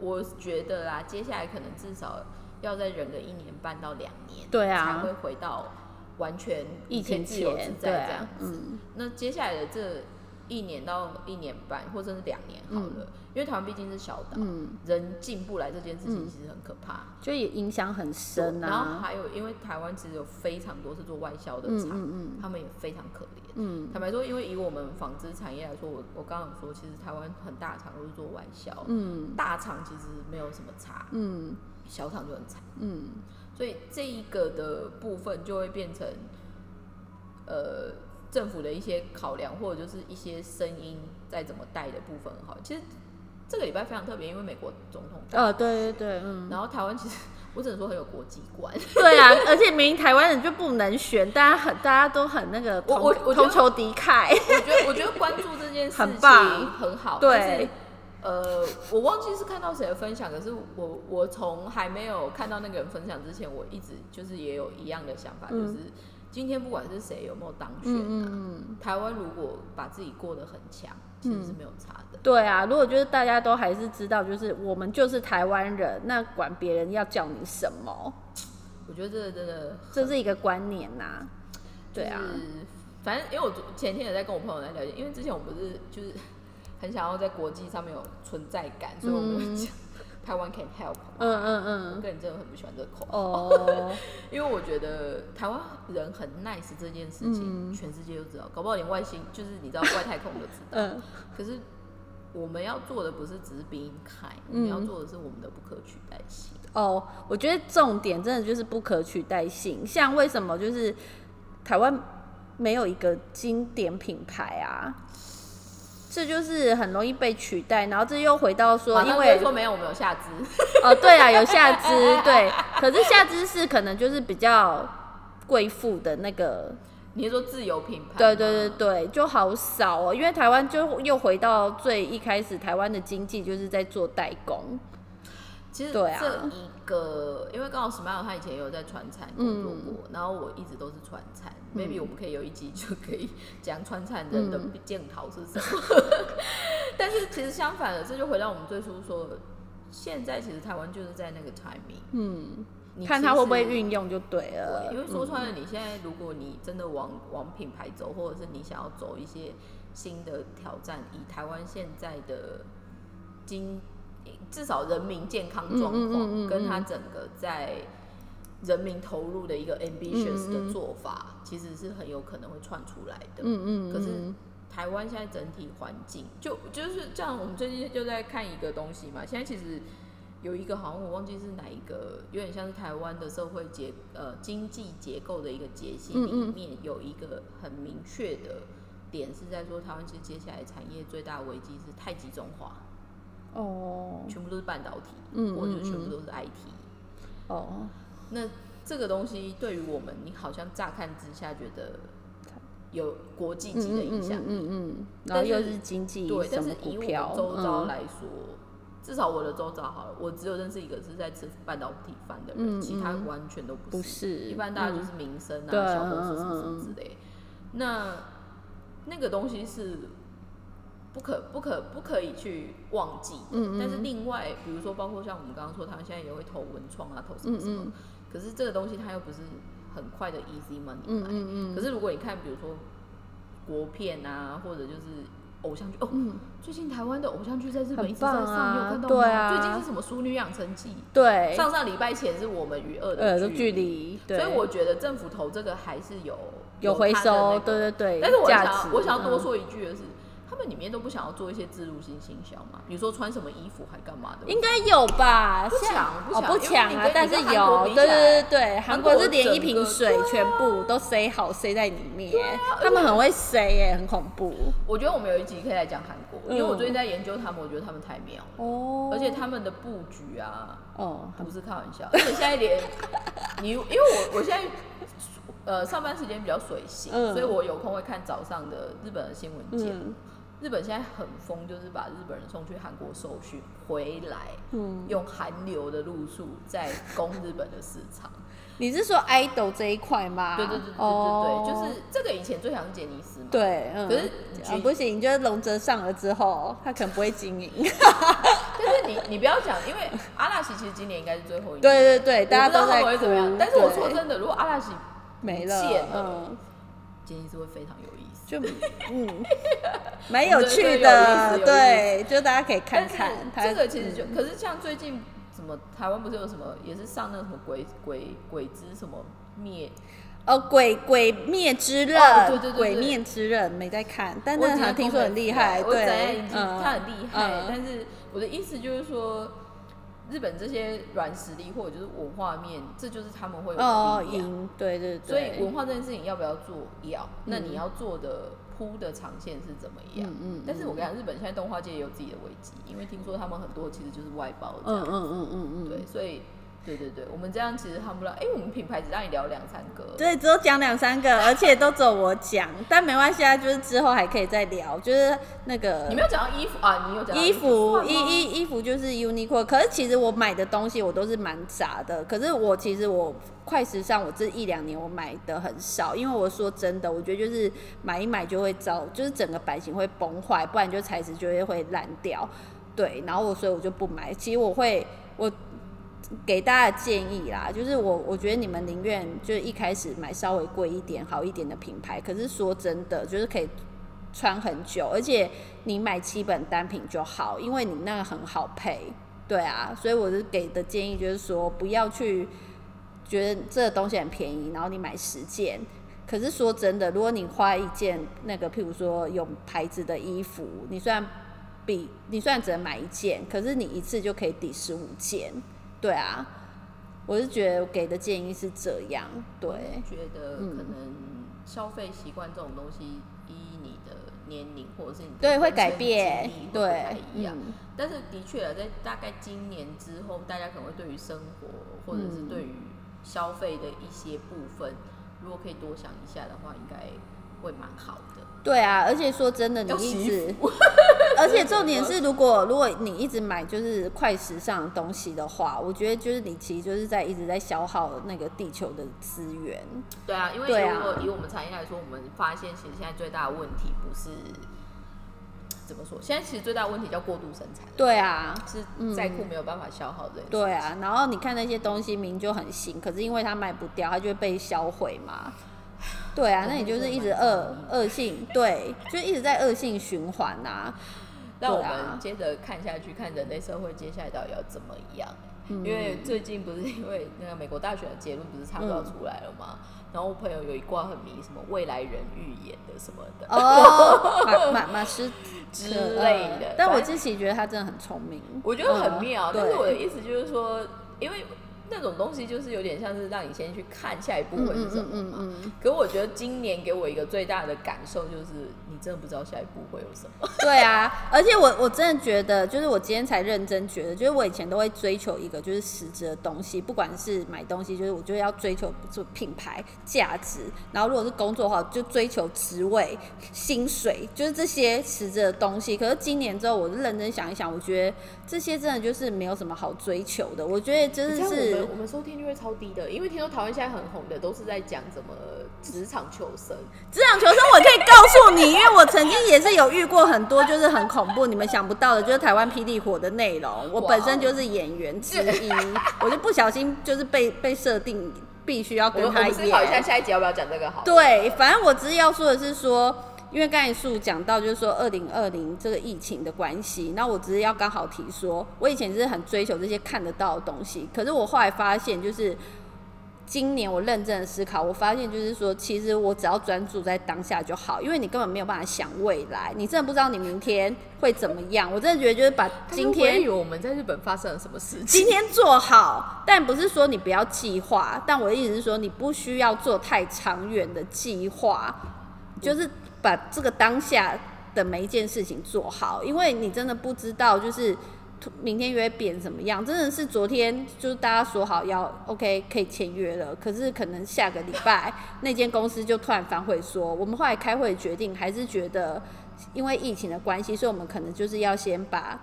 我觉得啦，接下来可能至少要再忍个一年半到两年，对啊。才会回到完全疫以前情自由自前，对啊在这样，子。嗯。那接下来的这一年到一年半，或者是两年好了，因为台湾毕竟是小岛，嗯，人进不来这件事情嗯其实很可怕。就也影响很深然后啊。还有，因为台湾其实有非常多是做外销的嗯厂，嗯他们也非常可怜。嗯坦白说，因为以我们纺织产业来说，我我刚刚有说，其实台湾很大厂都是做外销，嗯大厂其实没有什么差，嗯小厂就很惨，嗯所以这一个的部分就会变成，呃，政府的一些考量，或者就是一些声音在怎么带的部分好。其实这个礼拜非常特别，因为美国总统大呃，对对对，嗯，然后台湾其实我只能说很有国际观，对啊，而且明明台湾人就不能选，大家很大家都很那个我同同仇敌忾。我觉得我觉得关注这件 事情很棒很好，对但是呃，我忘记是看到谁的分享，可是我我从还没有看到那个人分享之前，我一直就是也有一样的想法，嗯。就是今天不管是谁有没有当选、啊，嗯嗯嗯，台湾如果把自己过得很强，其实是没有差的。对啊，如果就是大家都还是知道，就是我们就是台湾人，那管别人要叫你什么，我觉得这个真的这是一个观念呐、对啊，就是反正因为我前天也在跟我朋友在了解，因为之前我们不是就是很想要在国际上面有存在感，所以我台湾 can help 嗯。嗯嗯我嗯，个人真的很不喜欢这个口号，哦，因为我觉得台湾人很 nice 这件事情，嗯全世界都知道，搞不好连外星就是你知道外太空都知道。嗯可是我们要做的不是只是 being kind，、我嗯们要做的是我们的不可取代性。哦，我觉得重点真的就是不可取代性，像为什么就是台湾没有一个经典品牌啊？这就是很容易被取代，然后这又回到说，因为会说没有，我们有下肢。哦，对啊，有下肢，对，可是下肢是可能就是比较贵妇的那个，你是说自由品牌？对对对。对，就好少哦，因为台湾就又回到最一开始，台湾的经济就是在做代工，其实对啊。这一个，因为刚好 Smile 他以前也有在川菜工作过，然后我一直都是川菜、m a y b e 我们可以有一集就可以讲川菜人的检讨是什么。但是其实相反的，这就回到我们最初说，现在其实台湾就是在那个 timing，嗯，你看他会不会运用就对了，对，因为说穿了，你现在如果你真的往往品牌走，或者是你想要走一些新的挑战，以台湾现在的经至少人民健康状况，跟他整个在人民投入的一个 ambitious 的做法，其实是很有可能会串出来的。嗯嗯，可是嗯台湾现在整体环境，就就是这样。我们最近就在看一个东西嘛，现在其实有一个好像我忘记是哪一个，有点像是台湾的社会结呃经济结构的一个解析里面有一个很明确的点是在说，台湾其实接下来产业最大的危机是太集中化，哦。全部都是半导体，嗯或者嗯嗯。全部都是 IT。哦，那这个东西对于我们，你好像乍看之下觉得有国际级的影响力，嗯嗯嗯，然后但是又是经济对，但是以我股票们，周遭嗯。来说，至少我的周遭好了，我只有认识一个是在吃半导体饭的人，嗯其他嗯完全都不是。不是。一般大家就是民生啊、对小公司嗯什么什嗯么之类。那那个东西是不可不可不可以去忘记。嗯嗯但是另外，比如说包括像我们刚刚说，他们现在也会投文创啊，投什么什么。嗯嗯可是这个东西它又不是很快的 easy money 嗯来。嗯嗯，可是如果你看，比如说国片啊，或者就是偶像剧哦，嗯最近台湾的偶像剧在日本一直在上，啊你有看到吗？对啊最近是什么《淑女养成记对》？，上上礼拜前是我们与恶呃，的的距离，对，所以我觉得政府投这个还是有有回收，对对对，但是我想要我想要多嗯说一句的是，他们里面都不想要做一些自入性行销嘛，比如说穿什么衣服还干嘛的，应该有吧？不现抢不哦不抢啊，但是有，对对对对，韩韩国国是连一瓶水全部都塞好塞在里面，他们很会塞耶，很恐怖。我觉得我们有一集可以来讲韩国，因为我嗯最近在研究他们，我觉得他们太妙了，哦。而且他们的布局啊，哦，不是开玩笑，而且现在连 你，因为我我现在呃上班时间比较随性，嗯。所以我有空会看早上的日本的新闻节目。嗯日本现在很疯，就是把日本人送去韩国受训，回来嗯，用韩流的路数在攻日本的市场。你是说 idol 这一块吗？对对对对对对，哦就是这个以前最想是杰尼斯嘛。对，嗯，可是啊不行，就是龙泽上了之后，他可能不会经营。但是你你不要讲，因为阿拉西其实今年应该是最后一年。对对对，大家都在会怎么样。但是我说真的，如果阿拉西没了，杰尼斯会非常有。就嗯，蛮有趣的，对，就大家可以看看。这个其实就，可是像最近什么台湾不是有什么也是上那个什么鬼鬼鬼之什么灭，哦，鬼鬼灭之刃，哦对对对对鬼灭之刃没在看，但我只那好像听说很厉害，对他很厉害，嗯但是我的意思就是说。日本这些软实力或者就是文化面，这就是他们会有哦，的力量。赢，对对所以，文化这件事情要不要做？要。那嗯你要做的铺的长线是怎么样？嗯嗯但是我跟你讲，日本现在动画界也有自己的危机，因为听说他们很多其实就是外包这样。嗯嗯嗯嗯嗯，对，所以对对对，我们这样其实他们不知道，哎、我们品牌只让你聊两三个，对，只有讲两三个，而且都只有我讲，但没关系啊，就是之后还可以再聊，就是那个你没有讲到衣服啊，你有讲到衣服衣衣衣服就是 Uniqlo，可是其实我买的东西我都是蛮杂的。可是我其实我快时尚，我这一两年我买的很少，因为我说真的，我觉得就是买一买就会糟，就是整个版型会崩坏，不然就材质就会会烂掉。对，然后我所以我就不买。其实我会我。给大家建议啦，就是我我觉得你们宁愿就是一开始买稍微贵一点、好一点的品牌，可是说真的，就是可以穿很久，而且你买基本单品就好，因为你那个很好配，对啊，所以我是给的建议就是说，不要去觉得这个东西很便宜，然后你买十件。可是说真的，如果你花一件那个，譬如说有牌子的衣服，你虽然比你虽然只能买一件，可是你一次就可以抵十五件，对啊。我是觉得我给的建议是这样，对，觉得嗯可能消费习惯这种东西，依你的年龄或者是你的对，会改变经历，会不对，一样。嗯，但是的确啊，在大概今年之后，大家可能会对于生活或者是嗯对于消费的一些部分，如果可以多想一下的话，应该会蛮好的。对啊，而且说真的，你一直，而且重点是，如果如果你一直买就是快时尚的东西的话，我觉得就是你其实就是在一直在消耗那个地球的资源。对啊，因为如果以我们产业来说，我们发现其实现在最大的问题不是怎么说，现在其实最大的问题叫过度生产，对啊，是在库没有办法消耗这件事。对啊，然后你看那些东西明明就很新，可是因为它卖不掉，它就会被销毁嘛。对啊，那你就是一直恶恶性，对，就一直在恶性循环呐、那我们接着看下去，看人类社会接下来到底要怎么样。嗯因为最近不是因为那个美国大选的结论不是差不多要出来了吗？然后我朋友有一卦很迷，什么未来人预言的什么的，哦，马马马斯之类的呃但我反正自己觉得他真的很聪明，我觉得很嗯妙。对但是我的意思就是说，因为那种东西就是有点像是让你先去看下一步会是什么嘛。嗯嗯可我觉得今年给我一个最大的感受就是，你真的不知道下一步会有什么。对啊，而且我我真的觉得，就是我今天才认真觉得，就是我以前都会追求一个就是实质的东西，不管是买东西，就是我就要追求就品牌价值，然后如果是工作的话，就追求职位、薪水，就是这些实质的东西。可是今年之后，我就认真想一想，我觉得这些真的就是没有什么好追求的。我觉得真的是我是们我们收听率会超低的，因为听说台湾现在很红的都是在讲怎么职场求生。职场求生，我可以告诉你，因为我曾经也是有遇过很多就是很恐怖、你们想不到的，就是台湾霹雳火的内容。我本身就是演员之一，我就不小心就是被被设定必须要跟他们思考一下。下一集要不要讲这个好了？对，反正我只是要说的是说，因为刚才树讲到就是说二零二零这个疫情的关系，那我只是要刚好提说，我以前是很追求这些看得到的东西，可是我后来发现就是。今年我认真的思考，我发现就是说，其实我只要专注在当下就好，因为你根本没有办法想未来，你真的不知道你明天会怎么样。我真的觉得就是把今天以为我们在日本发生了什么事情？今天做好，但不是说你不要计划，但我的意思是说，你不需要做太长远的计划，就是把这个当下的每一件事情做好，因为你真的不知道就是。明天约变怎么样？真的是昨天就是大家说好要 OK 可以签约了，可是可能下个礼拜那间公司就突然反悔说，我们后来开会决定还是觉得因为疫情的关系，所以我们可能就是要先把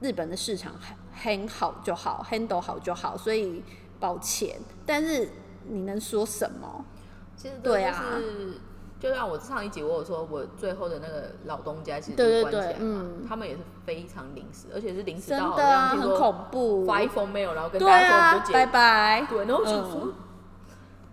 日本的市场 handle 好就好，handle 好就好，所以抱歉，但是你能说什么？其实对啊就像我上一集我有说，我最后的那个老东家其实对对关起来对嘛，嗯他们也是非常临时，而且是临时真到好的啊，很像听说恐怖。发一封 mail，然后跟对大家说我啊们就，拜解拜。对，然后我想嗯说、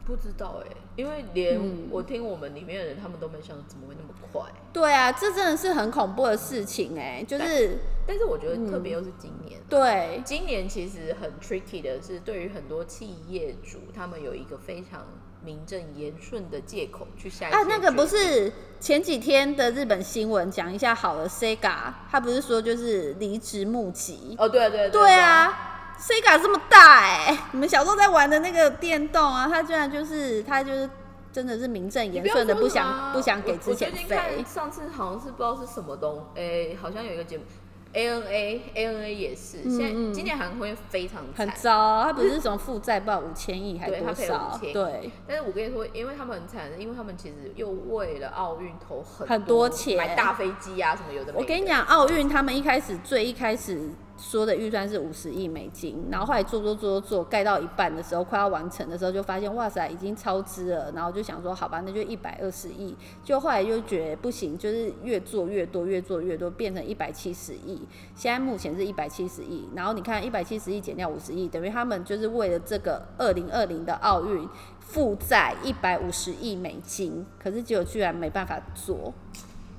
不知道哎、因为连嗯我听我们里面的人，他们都没想到怎么会那么快。对啊，这真的是很恐怖的事情哎、就是但是我觉得嗯特别又是今年，对今年其实很 tricky 的是，对于很多企业主，他们有一个非常名正言顺的借口去下一啊，那个不是前几天的日本新闻，讲一下好了，Sega 他不是说就是离职募集？哦，对对对啊，Sega 这么大哎、你们小时候在玩的那个电动啊，他居然就是他就是真的是名正言顺的不想不想给之前费。上次好像是不知道是什么东，诶、好像有一个节目，ANA ANA 也是，现在嗯今年韩国非常很惨。糟，他不是什么负债，不知道五千亿还对他赔了多少？5000对，但是我跟你说，因为他们很惨，因为他们其实又为了奥运投很很多钱买大飞机啊什么有的没的。我跟你讲，奥运他们一开始最一开始说的预算是五十亿美金，然后后来做做做做做，盖到一半的时候，快要完成的时候，就发现哇塞，已经超支了，然后就想说好吧，那就一百二十亿，就后来就觉得不行，就是越做越多，越做越多，变成一百七十亿，现在目前是一百七十亿，然后你看一百七十亿减掉五十亿，等于他们就是为了这个二零二零的奥运负债一百五十亿美金，可是结果居然没办法做。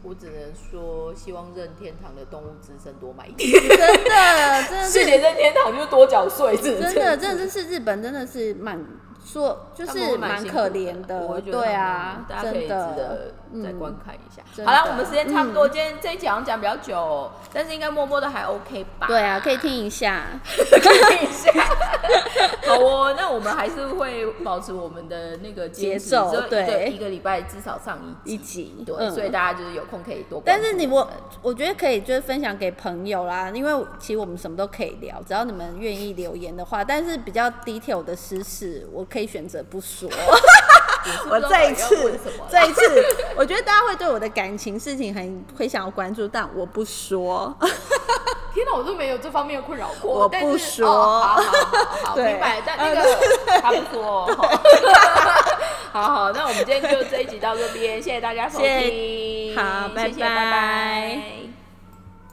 我只能说，希望任天堂的动物之声多买一点。真的，真的是谢谢任天堂，就是多缴税，真真的，真的是日本，真的是蛮说，就是蛮蛮可怜的我，觉得对啊，大家可以值得再嗯观看一下。真好了，我们时间差不多，今天这一集好像讲比较久，但是应该默默的还 OK 吧？对啊，可以听一下。可以听一下。好哦，哦，那我们还是会保持我们的那个节奏对一个礼拜至少上一一集。对，嗯所以大家就是有空可以多但。是你我我觉得可以就是分享给朋友啦，因为其实我们什么都可以聊，只要你们愿意留言的话。但是比较 detail 的私事，我可以选择不说。我这一次这一次，我觉得大家会对我的感情事情很会想要关注，但我不说。天哪，我都没有这方面的困扰过。我不说哦好好好好，对明白。但那个他不说哦。好好，那我们今天就这一集到这边，谢谢大家收听。好拜拜拜拜